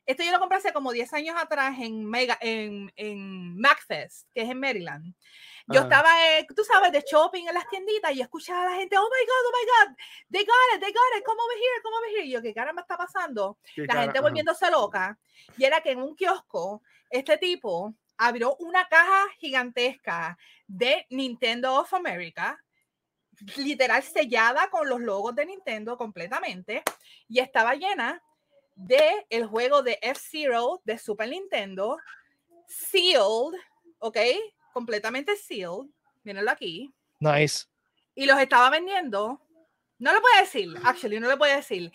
Speaker 2: Esto yo lo compré hace como 10 años atrás en, Mega, en, en MacFest, que es en Maryland. Yo estaba, eh, tú sabes, de shopping en las tienditas y escuchaba a la gente, oh my God, oh my God, they got it, they got it, come over here, come over here. Y yo, ¿qué cara me está pasando? La
Speaker 3: cara-
Speaker 2: gente volviéndose loca, y era que en un kiosco, este tipo abrió una caja gigantesca de Nintendo of America, literal sellada con los logos de Nintendo completamente, y estaba llena de el juego de F-Zero de Super Nintendo, sealed, ¿ok? Completamente sealed, mírenlo aquí,
Speaker 1: Nice.
Speaker 2: y los estaba vendiendo, no le voy a decir, actually, no le voy a decir,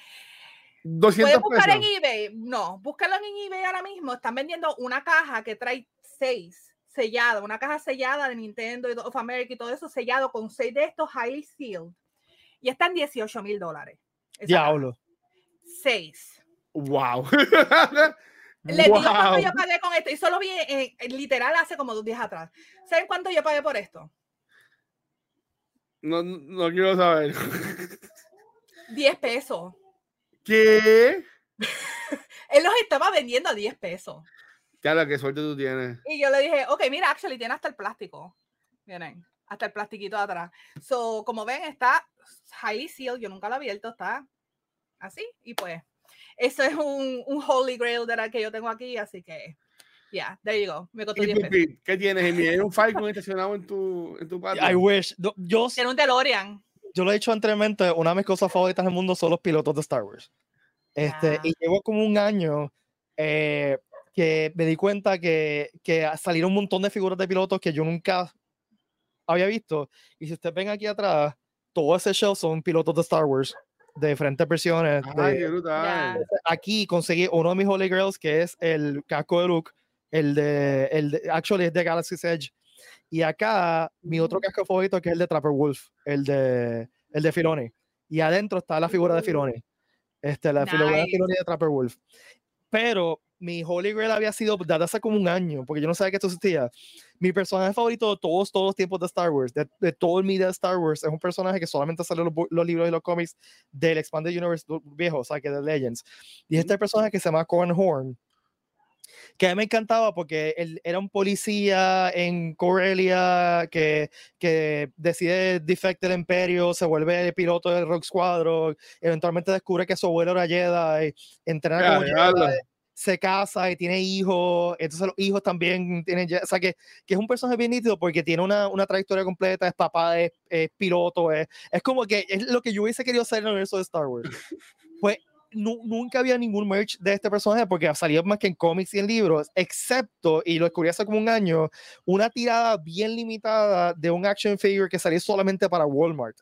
Speaker 3: 200
Speaker 2: Puedes buscar en eBay. No, búscalo en eBay ahora mismo. Están vendiendo una caja que trae seis sellada, una caja sellada de Nintendo y of America y todo eso sellado con seis de estos highly sealed. Y están 18 mil dólares. caja.
Speaker 1: Diablo.
Speaker 2: Seis.
Speaker 3: Wow.
Speaker 2: Les digo cuánto
Speaker 3: wow.
Speaker 2: yo pagué con esto. Y solo vi eh, literal hace como dos días atrás. ¿Saben cuánto yo pagué por esto?
Speaker 3: No, no quiero saber.
Speaker 2: 10 pesos.
Speaker 3: ¿Qué?
Speaker 2: Él los estaba vendiendo a 10 pesos.
Speaker 3: Claro, qué suerte tú tienes.
Speaker 2: Y yo le dije, ok, mira, actually tiene hasta el plástico. Miren, hasta el plastiquito de atrás. So, como ven, está highly sealed. Yo nunca lo he abierto, está así. Y pues, eso es un, un holy grail de la que yo tengo aquí. Así que, yeah, there you go. Me costó
Speaker 3: ¿Y
Speaker 2: 10
Speaker 3: tú,
Speaker 2: pesos.
Speaker 3: ¿Qué tienes? Emi? ¿Hay un Falcon estacionado en tu, en tu patio?
Speaker 1: I wish. No, Yo,
Speaker 2: Tiene un DeLorean.
Speaker 1: yo lo he dicho anteriormente, una de mis cosas favoritas del mundo son los pilotos de Star Wars. Este,
Speaker 2: Ya.
Speaker 1: Y llevo como un año eh, que me di cuenta que, que salieron un montón de figuras de pilotos que yo nunca había visto. Y si ustedes ven aquí atrás, todo ese show son pilotos de Star Wars, de diferentes versiones.
Speaker 3: Ay,
Speaker 1: de-
Speaker 3: qué brutal.
Speaker 1: aquí conseguí uno de mis Holy Grails, que es el casco de Luke, el de, el de, actually es de Galaxy's Edge. Y acá, mi otro casco favorito, que es el de Trapper Wolf, el de, el de Filoni. Y adentro está la figura de Filoni. Este, la figura de
Speaker 2: Nice.
Speaker 1: Filoni de Trapper Wolf. Pero mi Holy Grail había sido desde hace como un año, porque yo no sabía que esto existía. Mi personaje favorito de todos, todos los tiempos de Star Wars, de, de todo el media de Star Wars, es un personaje que solamente salió en los, los libros y los cómics del Expanded Universe viejo, o sea, que de Legends. Y este personaje que se llama Corin Horn, que a mí me encantaba porque él era un policía en Corellia que, que decide defect del imperio, se vuelve piloto del Rock Squadron, eventualmente descubre que su abuelo era Jedi, entrena
Speaker 3: Ya,
Speaker 1: como. Jedi, se casa y tiene hijos, entonces los hijos también tienen, Jedi, o sea que, que es un personaje bien nítido porque tiene una, una trayectoria completa, es papá, es, es piloto, es, es como que es lo que yo hubiese querido hacer en el universo de Star Wars. Pues nu- nunca había ningún merch de este personaje porque salía más que en cómics y en libros, excepto, y lo descubrí hace como un año, una tirada bien limitada de un action figure que salía solamente para Walmart.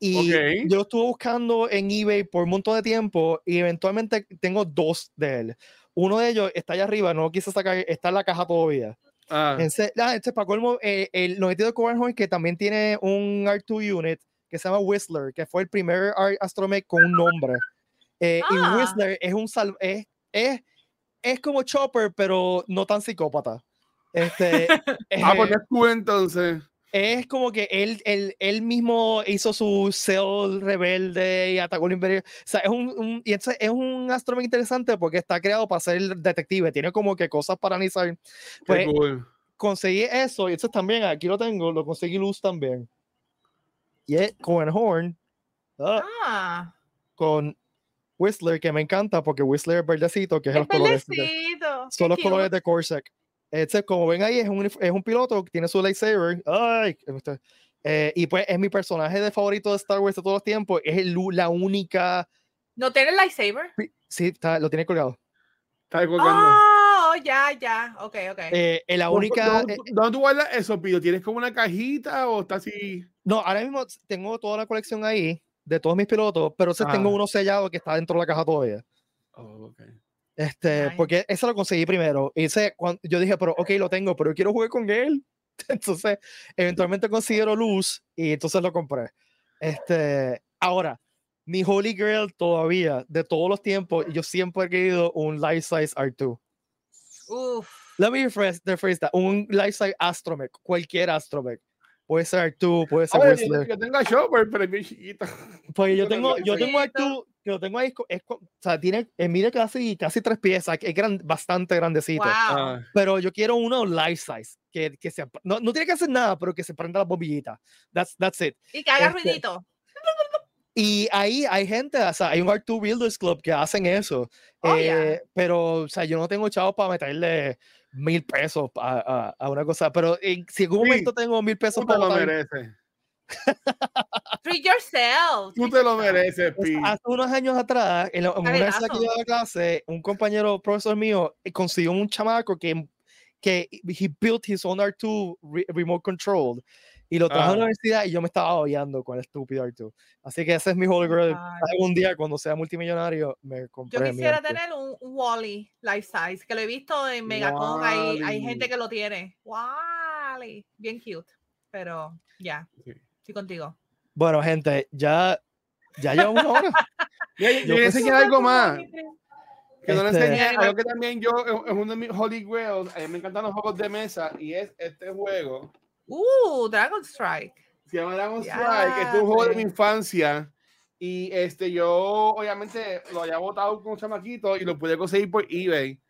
Speaker 1: Y
Speaker 3: Ok.
Speaker 1: yo lo estuve buscando en eBay por un montón de tiempo y eventualmente tengo dos de él. Uno de ellos está allá arriba, no lo quise sacar, está en la caja todavía.
Speaker 3: Ah,
Speaker 1: Ese, ah, este para colmo, eh, el 92 Coverhorn que también tiene un R2 unit que se llama Whistler, que fue el primer astromech con un nombre. Eh,
Speaker 2: Ah.
Speaker 1: Y Whistler es un sal es, es, es como Chopper, pero no tan psicópata. Este,
Speaker 3: ah,
Speaker 1: eh,
Speaker 3: pues es cool entonces.
Speaker 1: Es como que él, él, él mismo hizo su cell rebelde y atacó el imperio. O sea, es un, un- y entonces es un astromech interesante porque está creado para ser detective. Tiene como que cosas para analizar. Pues
Speaker 3: cool.
Speaker 1: conseguí eso y entonces también aquí lo tengo, lo conseguí luz también. Y es con el horn, ah,
Speaker 2: Ah,
Speaker 1: con Whistler, que me encanta porque Whistler es verdecito, que es
Speaker 2: es
Speaker 1: los colores. de-
Speaker 2: verdecito.
Speaker 1: son los colores de Corsac. Este, como ven ahí, es un, es un piloto que tiene su lightsaber. Ay, este, eh, y pues es mi personaje de favorito de Star Wars de todos los tiempos. Es el la única.
Speaker 2: ¿No tiene lightsaber?
Speaker 1: Sí, está- lo tiene colgado.
Speaker 3: Está colgando.
Speaker 2: Oh, ya, ya. Ok, ok.
Speaker 1: Eh, eh, la
Speaker 3: ¿Dónde-
Speaker 1: única.
Speaker 3: ¿Dónde,
Speaker 1: eh,
Speaker 3: dónde tú guardas eso, Pío? ¿Tienes como una cajita o está así?
Speaker 1: no, ahora mismo tengo toda la colección ahí de todos mis pilotos, pero ese tengo
Speaker 3: Ah.
Speaker 1: uno sellado que está dentro de la caja todavía.
Speaker 3: Oh, ok.
Speaker 1: Este,
Speaker 2: Nice.
Speaker 1: porque ese lo conseguí primero. Y ese, cuan- yo dije, pero ok, lo tengo, pero yo quiero jugar con él. Entonces, eventualmente consiguieron luz y entonces lo compré. Este, ahora, mi Holy Grail todavía, de todos los tiempos, yo siempre he querido un life size R2.
Speaker 2: Uf.
Speaker 1: Let me rephrase, rephrase that, Un life size Astromech, cualquier Astromech. Puede ser R2, puede ser
Speaker 3: Oye, yo, tengo a Chopper, pero es bien chiquito.
Speaker 1: Pues yo tengo, yo tengo R2, que lo tengo ahí, es o sea, tiene, eh, mide casi, casi tres piezas, es gran, bastante grandecito.
Speaker 2: Wow.
Speaker 3: Ah,
Speaker 1: pero yo quiero uno life size, que, que se, no, no tiene que hacer nada, pero que se prenda la bombillita. That's, that's it.
Speaker 2: Y que haga
Speaker 1: este,
Speaker 2: ruidito.
Speaker 1: Y ahí hay gente, o sea, hay un R2 Builders Club que hacen eso,
Speaker 2: Oh, yeah.
Speaker 1: eh, pero, o sea, yo no tengo chavos para meterle mil pesos a, a- a una cosa, pero en, si en algún
Speaker 3: Sí,
Speaker 1: momento tengo mil pesos para
Speaker 3: lo
Speaker 1: botar,
Speaker 3: mereces.
Speaker 2: Treat yourself.
Speaker 3: Tú te lo mereces,
Speaker 1: pues,
Speaker 3: Pi.
Speaker 1: hace unos años atrás, en, la- en una universidad que yo daba clase, un compañero, profesor mío, eh, consiguió un chamaco que, que he built his own R2 re- remote controlled y lo trajo a
Speaker 3: Ah.
Speaker 1: la universidad y yo me estaba odiando con el estúpido R2. Así que ese es mi holy grail. Algún día cuando sea multimillonario me compré
Speaker 2: Yo quisiera
Speaker 1: R2.
Speaker 2: tener un, un Wally life size, que lo he visto en Megacon, hay, hay gente que lo tiene. Wally, bien cute, pero ya,
Speaker 3: Sí.
Speaker 2: Estoy contigo.
Speaker 1: Bueno, gente, ya, ya llevamos una hora.
Speaker 3: Yo,
Speaker 1: Yo
Speaker 3: yo enseñar algo más. Que no le
Speaker 1: Este-
Speaker 3: enseñé algo que también yo, es uno de mis holy grails. A mí me encantan los juegos de mesa y es este juego.
Speaker 2: Uh, Dragon Strike.
Speaker 3: Se llama Dragon Strike. Este es un juego de mi infancia. Y este, yo obviamente lo había botado con un chamaquito y lo pude conseguir por eBay.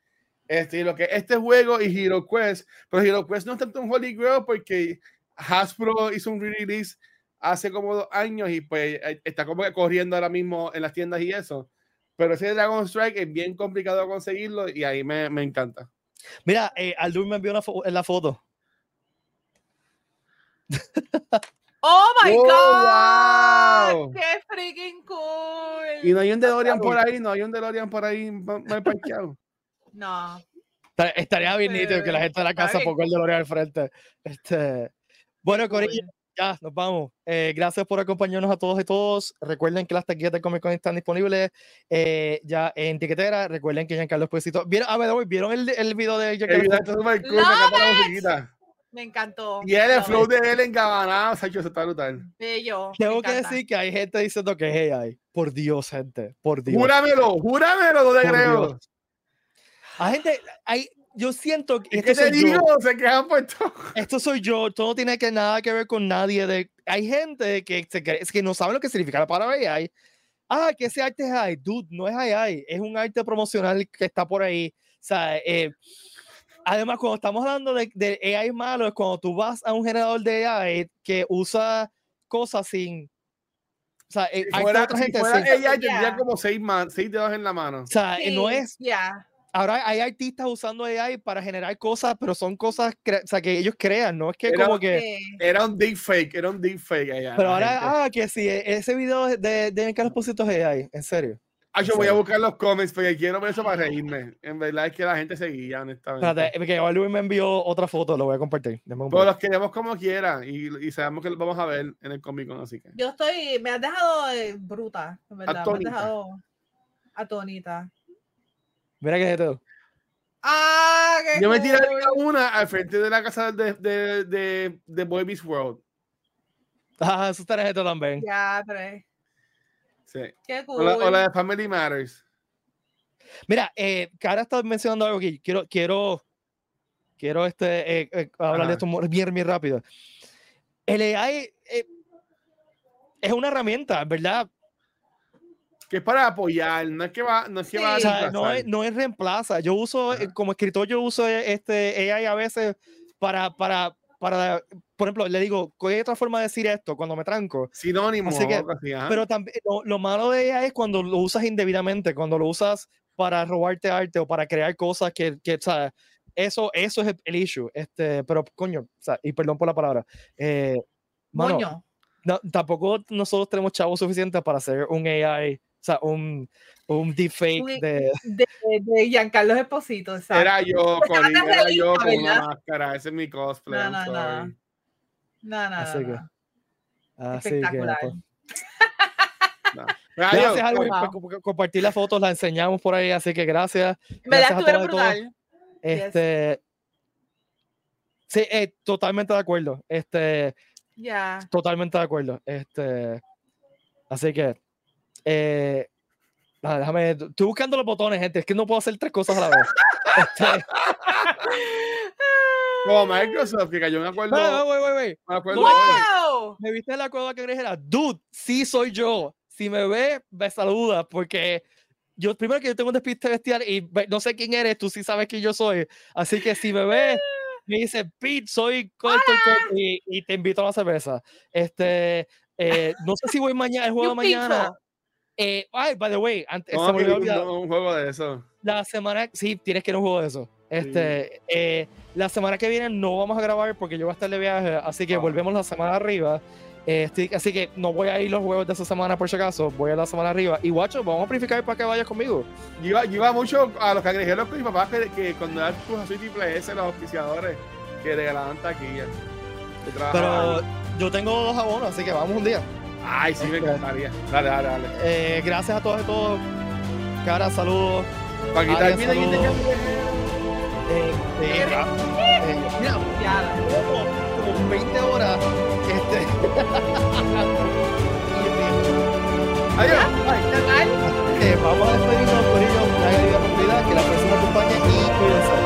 Speaker 3: Este, y lo que este juego y Hero Quest, pero Hero Quest no es tanto un Holy Grail porque Hasbro hizo un re-release hace como dos años y pues eh, está como que corriendo ahora mismo en las tiendas y eso. Pero ese Dragon Strike es bien complicado conseguirlo y ahí me, me encanta.
Speaker 1: Mira, eh, Aldur me envió una fo- la foto.
Speaker 2: Oh my
Speaker 3: Oh,
Speaker 2: god,
Speaker 3: wow.
Speaker 2: qué freaking cool.
Speaker 3: Y no hay un DeLorean por ahí, no hay un DeLorean por ahí ma- mal parqueado.
Speaker 2: No,
Speaker 1: Esta- Estaría bien nítido que la gente de la casa ponga el DeLorean al frente. Este, bueno,
Speaker 2: cool.
Speaker 1: Corillo, ya nos vamos. Eh, gracias por acompañarnos a todos y todos. Recuerden que las taquillas de Comic Con están disponibles eh, ya en tiquetera. Recuerden que Giancarlo Esposito. ¿Vieron, a ver, ¿vieron el, el video de
Speaker 3: El
Speaker 1: Giancarlo
Speaker 3: video está súper cool, me
Speaker 2: encantó.
Speaker 3: Y el
Speaker 2: Love
Speaker 3: flow
Speaker 2: it.
Speaker 3: de él engabanado, Sacho, eso está brutal.
Speaker 2: Bello.
Speaker 1: Tengo que decir que hay gente diciendo que es AI. Por Dios, gente. Por Dios.
Speaker 3: Júramelo, júramelo, no te creo.
Speaker 1: Dios. Hay gente, hay, yo siento que
Speaker 3: ¿Y ¿Qué
Speaker 1: esto
Speaker 3: te
Speaker 1: soy yo.
Speaker 3: digo? Se quejan por todo.
Speaker 1: esto soy yo, todo no tiene que nada que ver con nadie. De, hay gente que, se cree- es que no sabe lo que significa la palabra AI. Ah, que ese arte es AI. Dude, no es AI, es un arte promocional que está por ahí. O sea, eh, además, cuando estamos hablando de, de AI malo, es cuando tú vas a un generador de AI que usa cosas sin. O sea, eh,
Speaker 3: Si
Speaker 1: hay
Speaker 3: fuera,
Speaker 1: otra
Speaker 3: si
Speaker 1: gente
Speaker 3: fuera
Speaker 1: sin-
Speaker 3: ella, tendría
Speaker 2: Yeah.
Speaker 3: como seis, man, seis dedos en la mano.
Speaker 1: O sea, eh, no
Speaker 2: Sí,
Speaker 1: es.
Speaker 2: ya.
Speaker 1: Ahora hay artistas usando AI para generar cosas, pero son cosas o sea, que ellos crean, no es que
Speaker 3: Era-
Speaker 1: como que.
Speaker 2: Sí.
Speaker 3: Era un deepfake, era un deepfake allá.
Speaker 1: Pero ahora,
Speaker 3: gente.
Speaker 1: ah, que sí, e- ese video de, de Carlos Posito es AI, en serio.
Speaker 3: Ah, yo voy a buscar los comments porque quiero ver eso para reírme. En verdad es que la gente seguía, honestamente.
Speaker 1: Espérate, que Luis me envió otra foto, lo voy a compartir.
Speaker 3: Todos los queremos como quiera y, y, sabemos que los vamos a ver en el Comic Con, así que.
Speaker 2: Yo estoy, me has dejado eh, bruta, ¿verdad? Me has dejado atónita.
Speaker 1: Mira que es todo.
Speaker 2: Ah, qué
Speaker 3: Yo me tiré una al frente de la casa de, de, de, de Boy Beast World.
Speaker 1: Ah, eso está esto también.
Speaker 2: Ya, tres.
Speaker 3: Sí.
Speaker 2: Qué cool.
Speaker 3: O la, de Family Matters.
Speaker 1: Mira, eh, Cara está mencionando algo aquí. Quiero, quiero, quiero este, eh, eh, hablar de esto bien, bien rápido. El AI eh, es una herramienta, ¿verdad?
Speaker 3: Que es para apoyar, no es que va, no es que va a
Speaker 1: o no, es, no es reemplaza. Yo uso, como escritor, yo uso este AI a veces para, para, para, por ejemplo, le digo, ¿cuál es otra forma de decir esto cuando me tranco?
Speaker 3: Sinónimo.
Speaker 1: Así que, pero también lo, malo de ella es cuando lo usas indebidamente, cuando lo usas para robarte arte o para crear cosas que, que ¿sabes? Eso, eso es el, issue. Este, pero coño, o sea, y perdón por la palabra. Eh, mano, no, tampoco nosotros tenemos chavos suficientes para hacer un AI, o sea, un, un deepfake de...
Speaker 2: de... De, Giancarlo Esposito, exacto.
Speaker 3: Era yo, con, era yo con una máscara, ese es mi cosplay.
Speaker 2: No, no, no. No, no,
Speaker 1: así
Speaker 2: que,
Speaker 1: Así
Speaker 2: Espectacular.
Speaker 1: Que, no. Gracias, Alvin, por compartir las fotos, las enseñamos por ahí, así que gracias.
Speaker 2: Me la estuvieron brutal.
Speaker 1: Este, sí, eh, totalmente de acuerdo. Este,
Speaker 2: ya.
Speaker 1: Totalmente de acuerdo. Este, así que, eh, déjame, estoy buscando los botones, gente. Es que no puedo hacer tres cosas a la vez. este,
Speaker 3: como Microsoft, que cayó en acuerdo.
Speaker 1: Me,
Speaker 3: acuerdo
Speaker 2: wow.
Speaker 1: me viste la cueva que era, dude, sí soy yo. Si me ve, me saluda, porque yo, primero que yo tengo un despiste bestial y no sé quién eres, tú sí sabes quién yo soy. Así que si me ves, me dice, Pete, soy corto y, y, te invito a la cerveza. Este, eh, no sé si voy mañana, el juego de mañana. Eh, ay, by the way, antes,
Speaker 3: no, se me olvidó un juego de eso.
Speaker 1: La semana, sí, tienes que ir a un juego de eso. Este, eh, la semana que viene no vamos a grabar porque yo voy a estar de viaje, así que ah. volvemos la semana arriba. Este, así que no voy a ir los juegos de esa semana por si acaso, voy a la semana arriba. Y guacho, vamos a purificar para que vayas conmigo.
Speaker 3: Yo iba, mucho a los cangrejeros con mi papá que, que cuando eran tus así triple S, los auspiciadores que regalaban taquilla.
Speaker 1: Pero yo tengo dos abonos, así que vamos un día.
Speaker 3: Ay, sí, me encantaría. Dale, dale, dale.
Speaker 1: Eh, gracias a todos y todos. Cara, saludos.
Speaker 3: Paquita, mira, saludos.
Speaker 1: Este, eh, mira, como, como 20 horas. Este.
Speaker 3: Eh, Adiós.
Speaker 1: Eh, vamos a despedirnos, por ello. La que la persona acompañe y cuídense.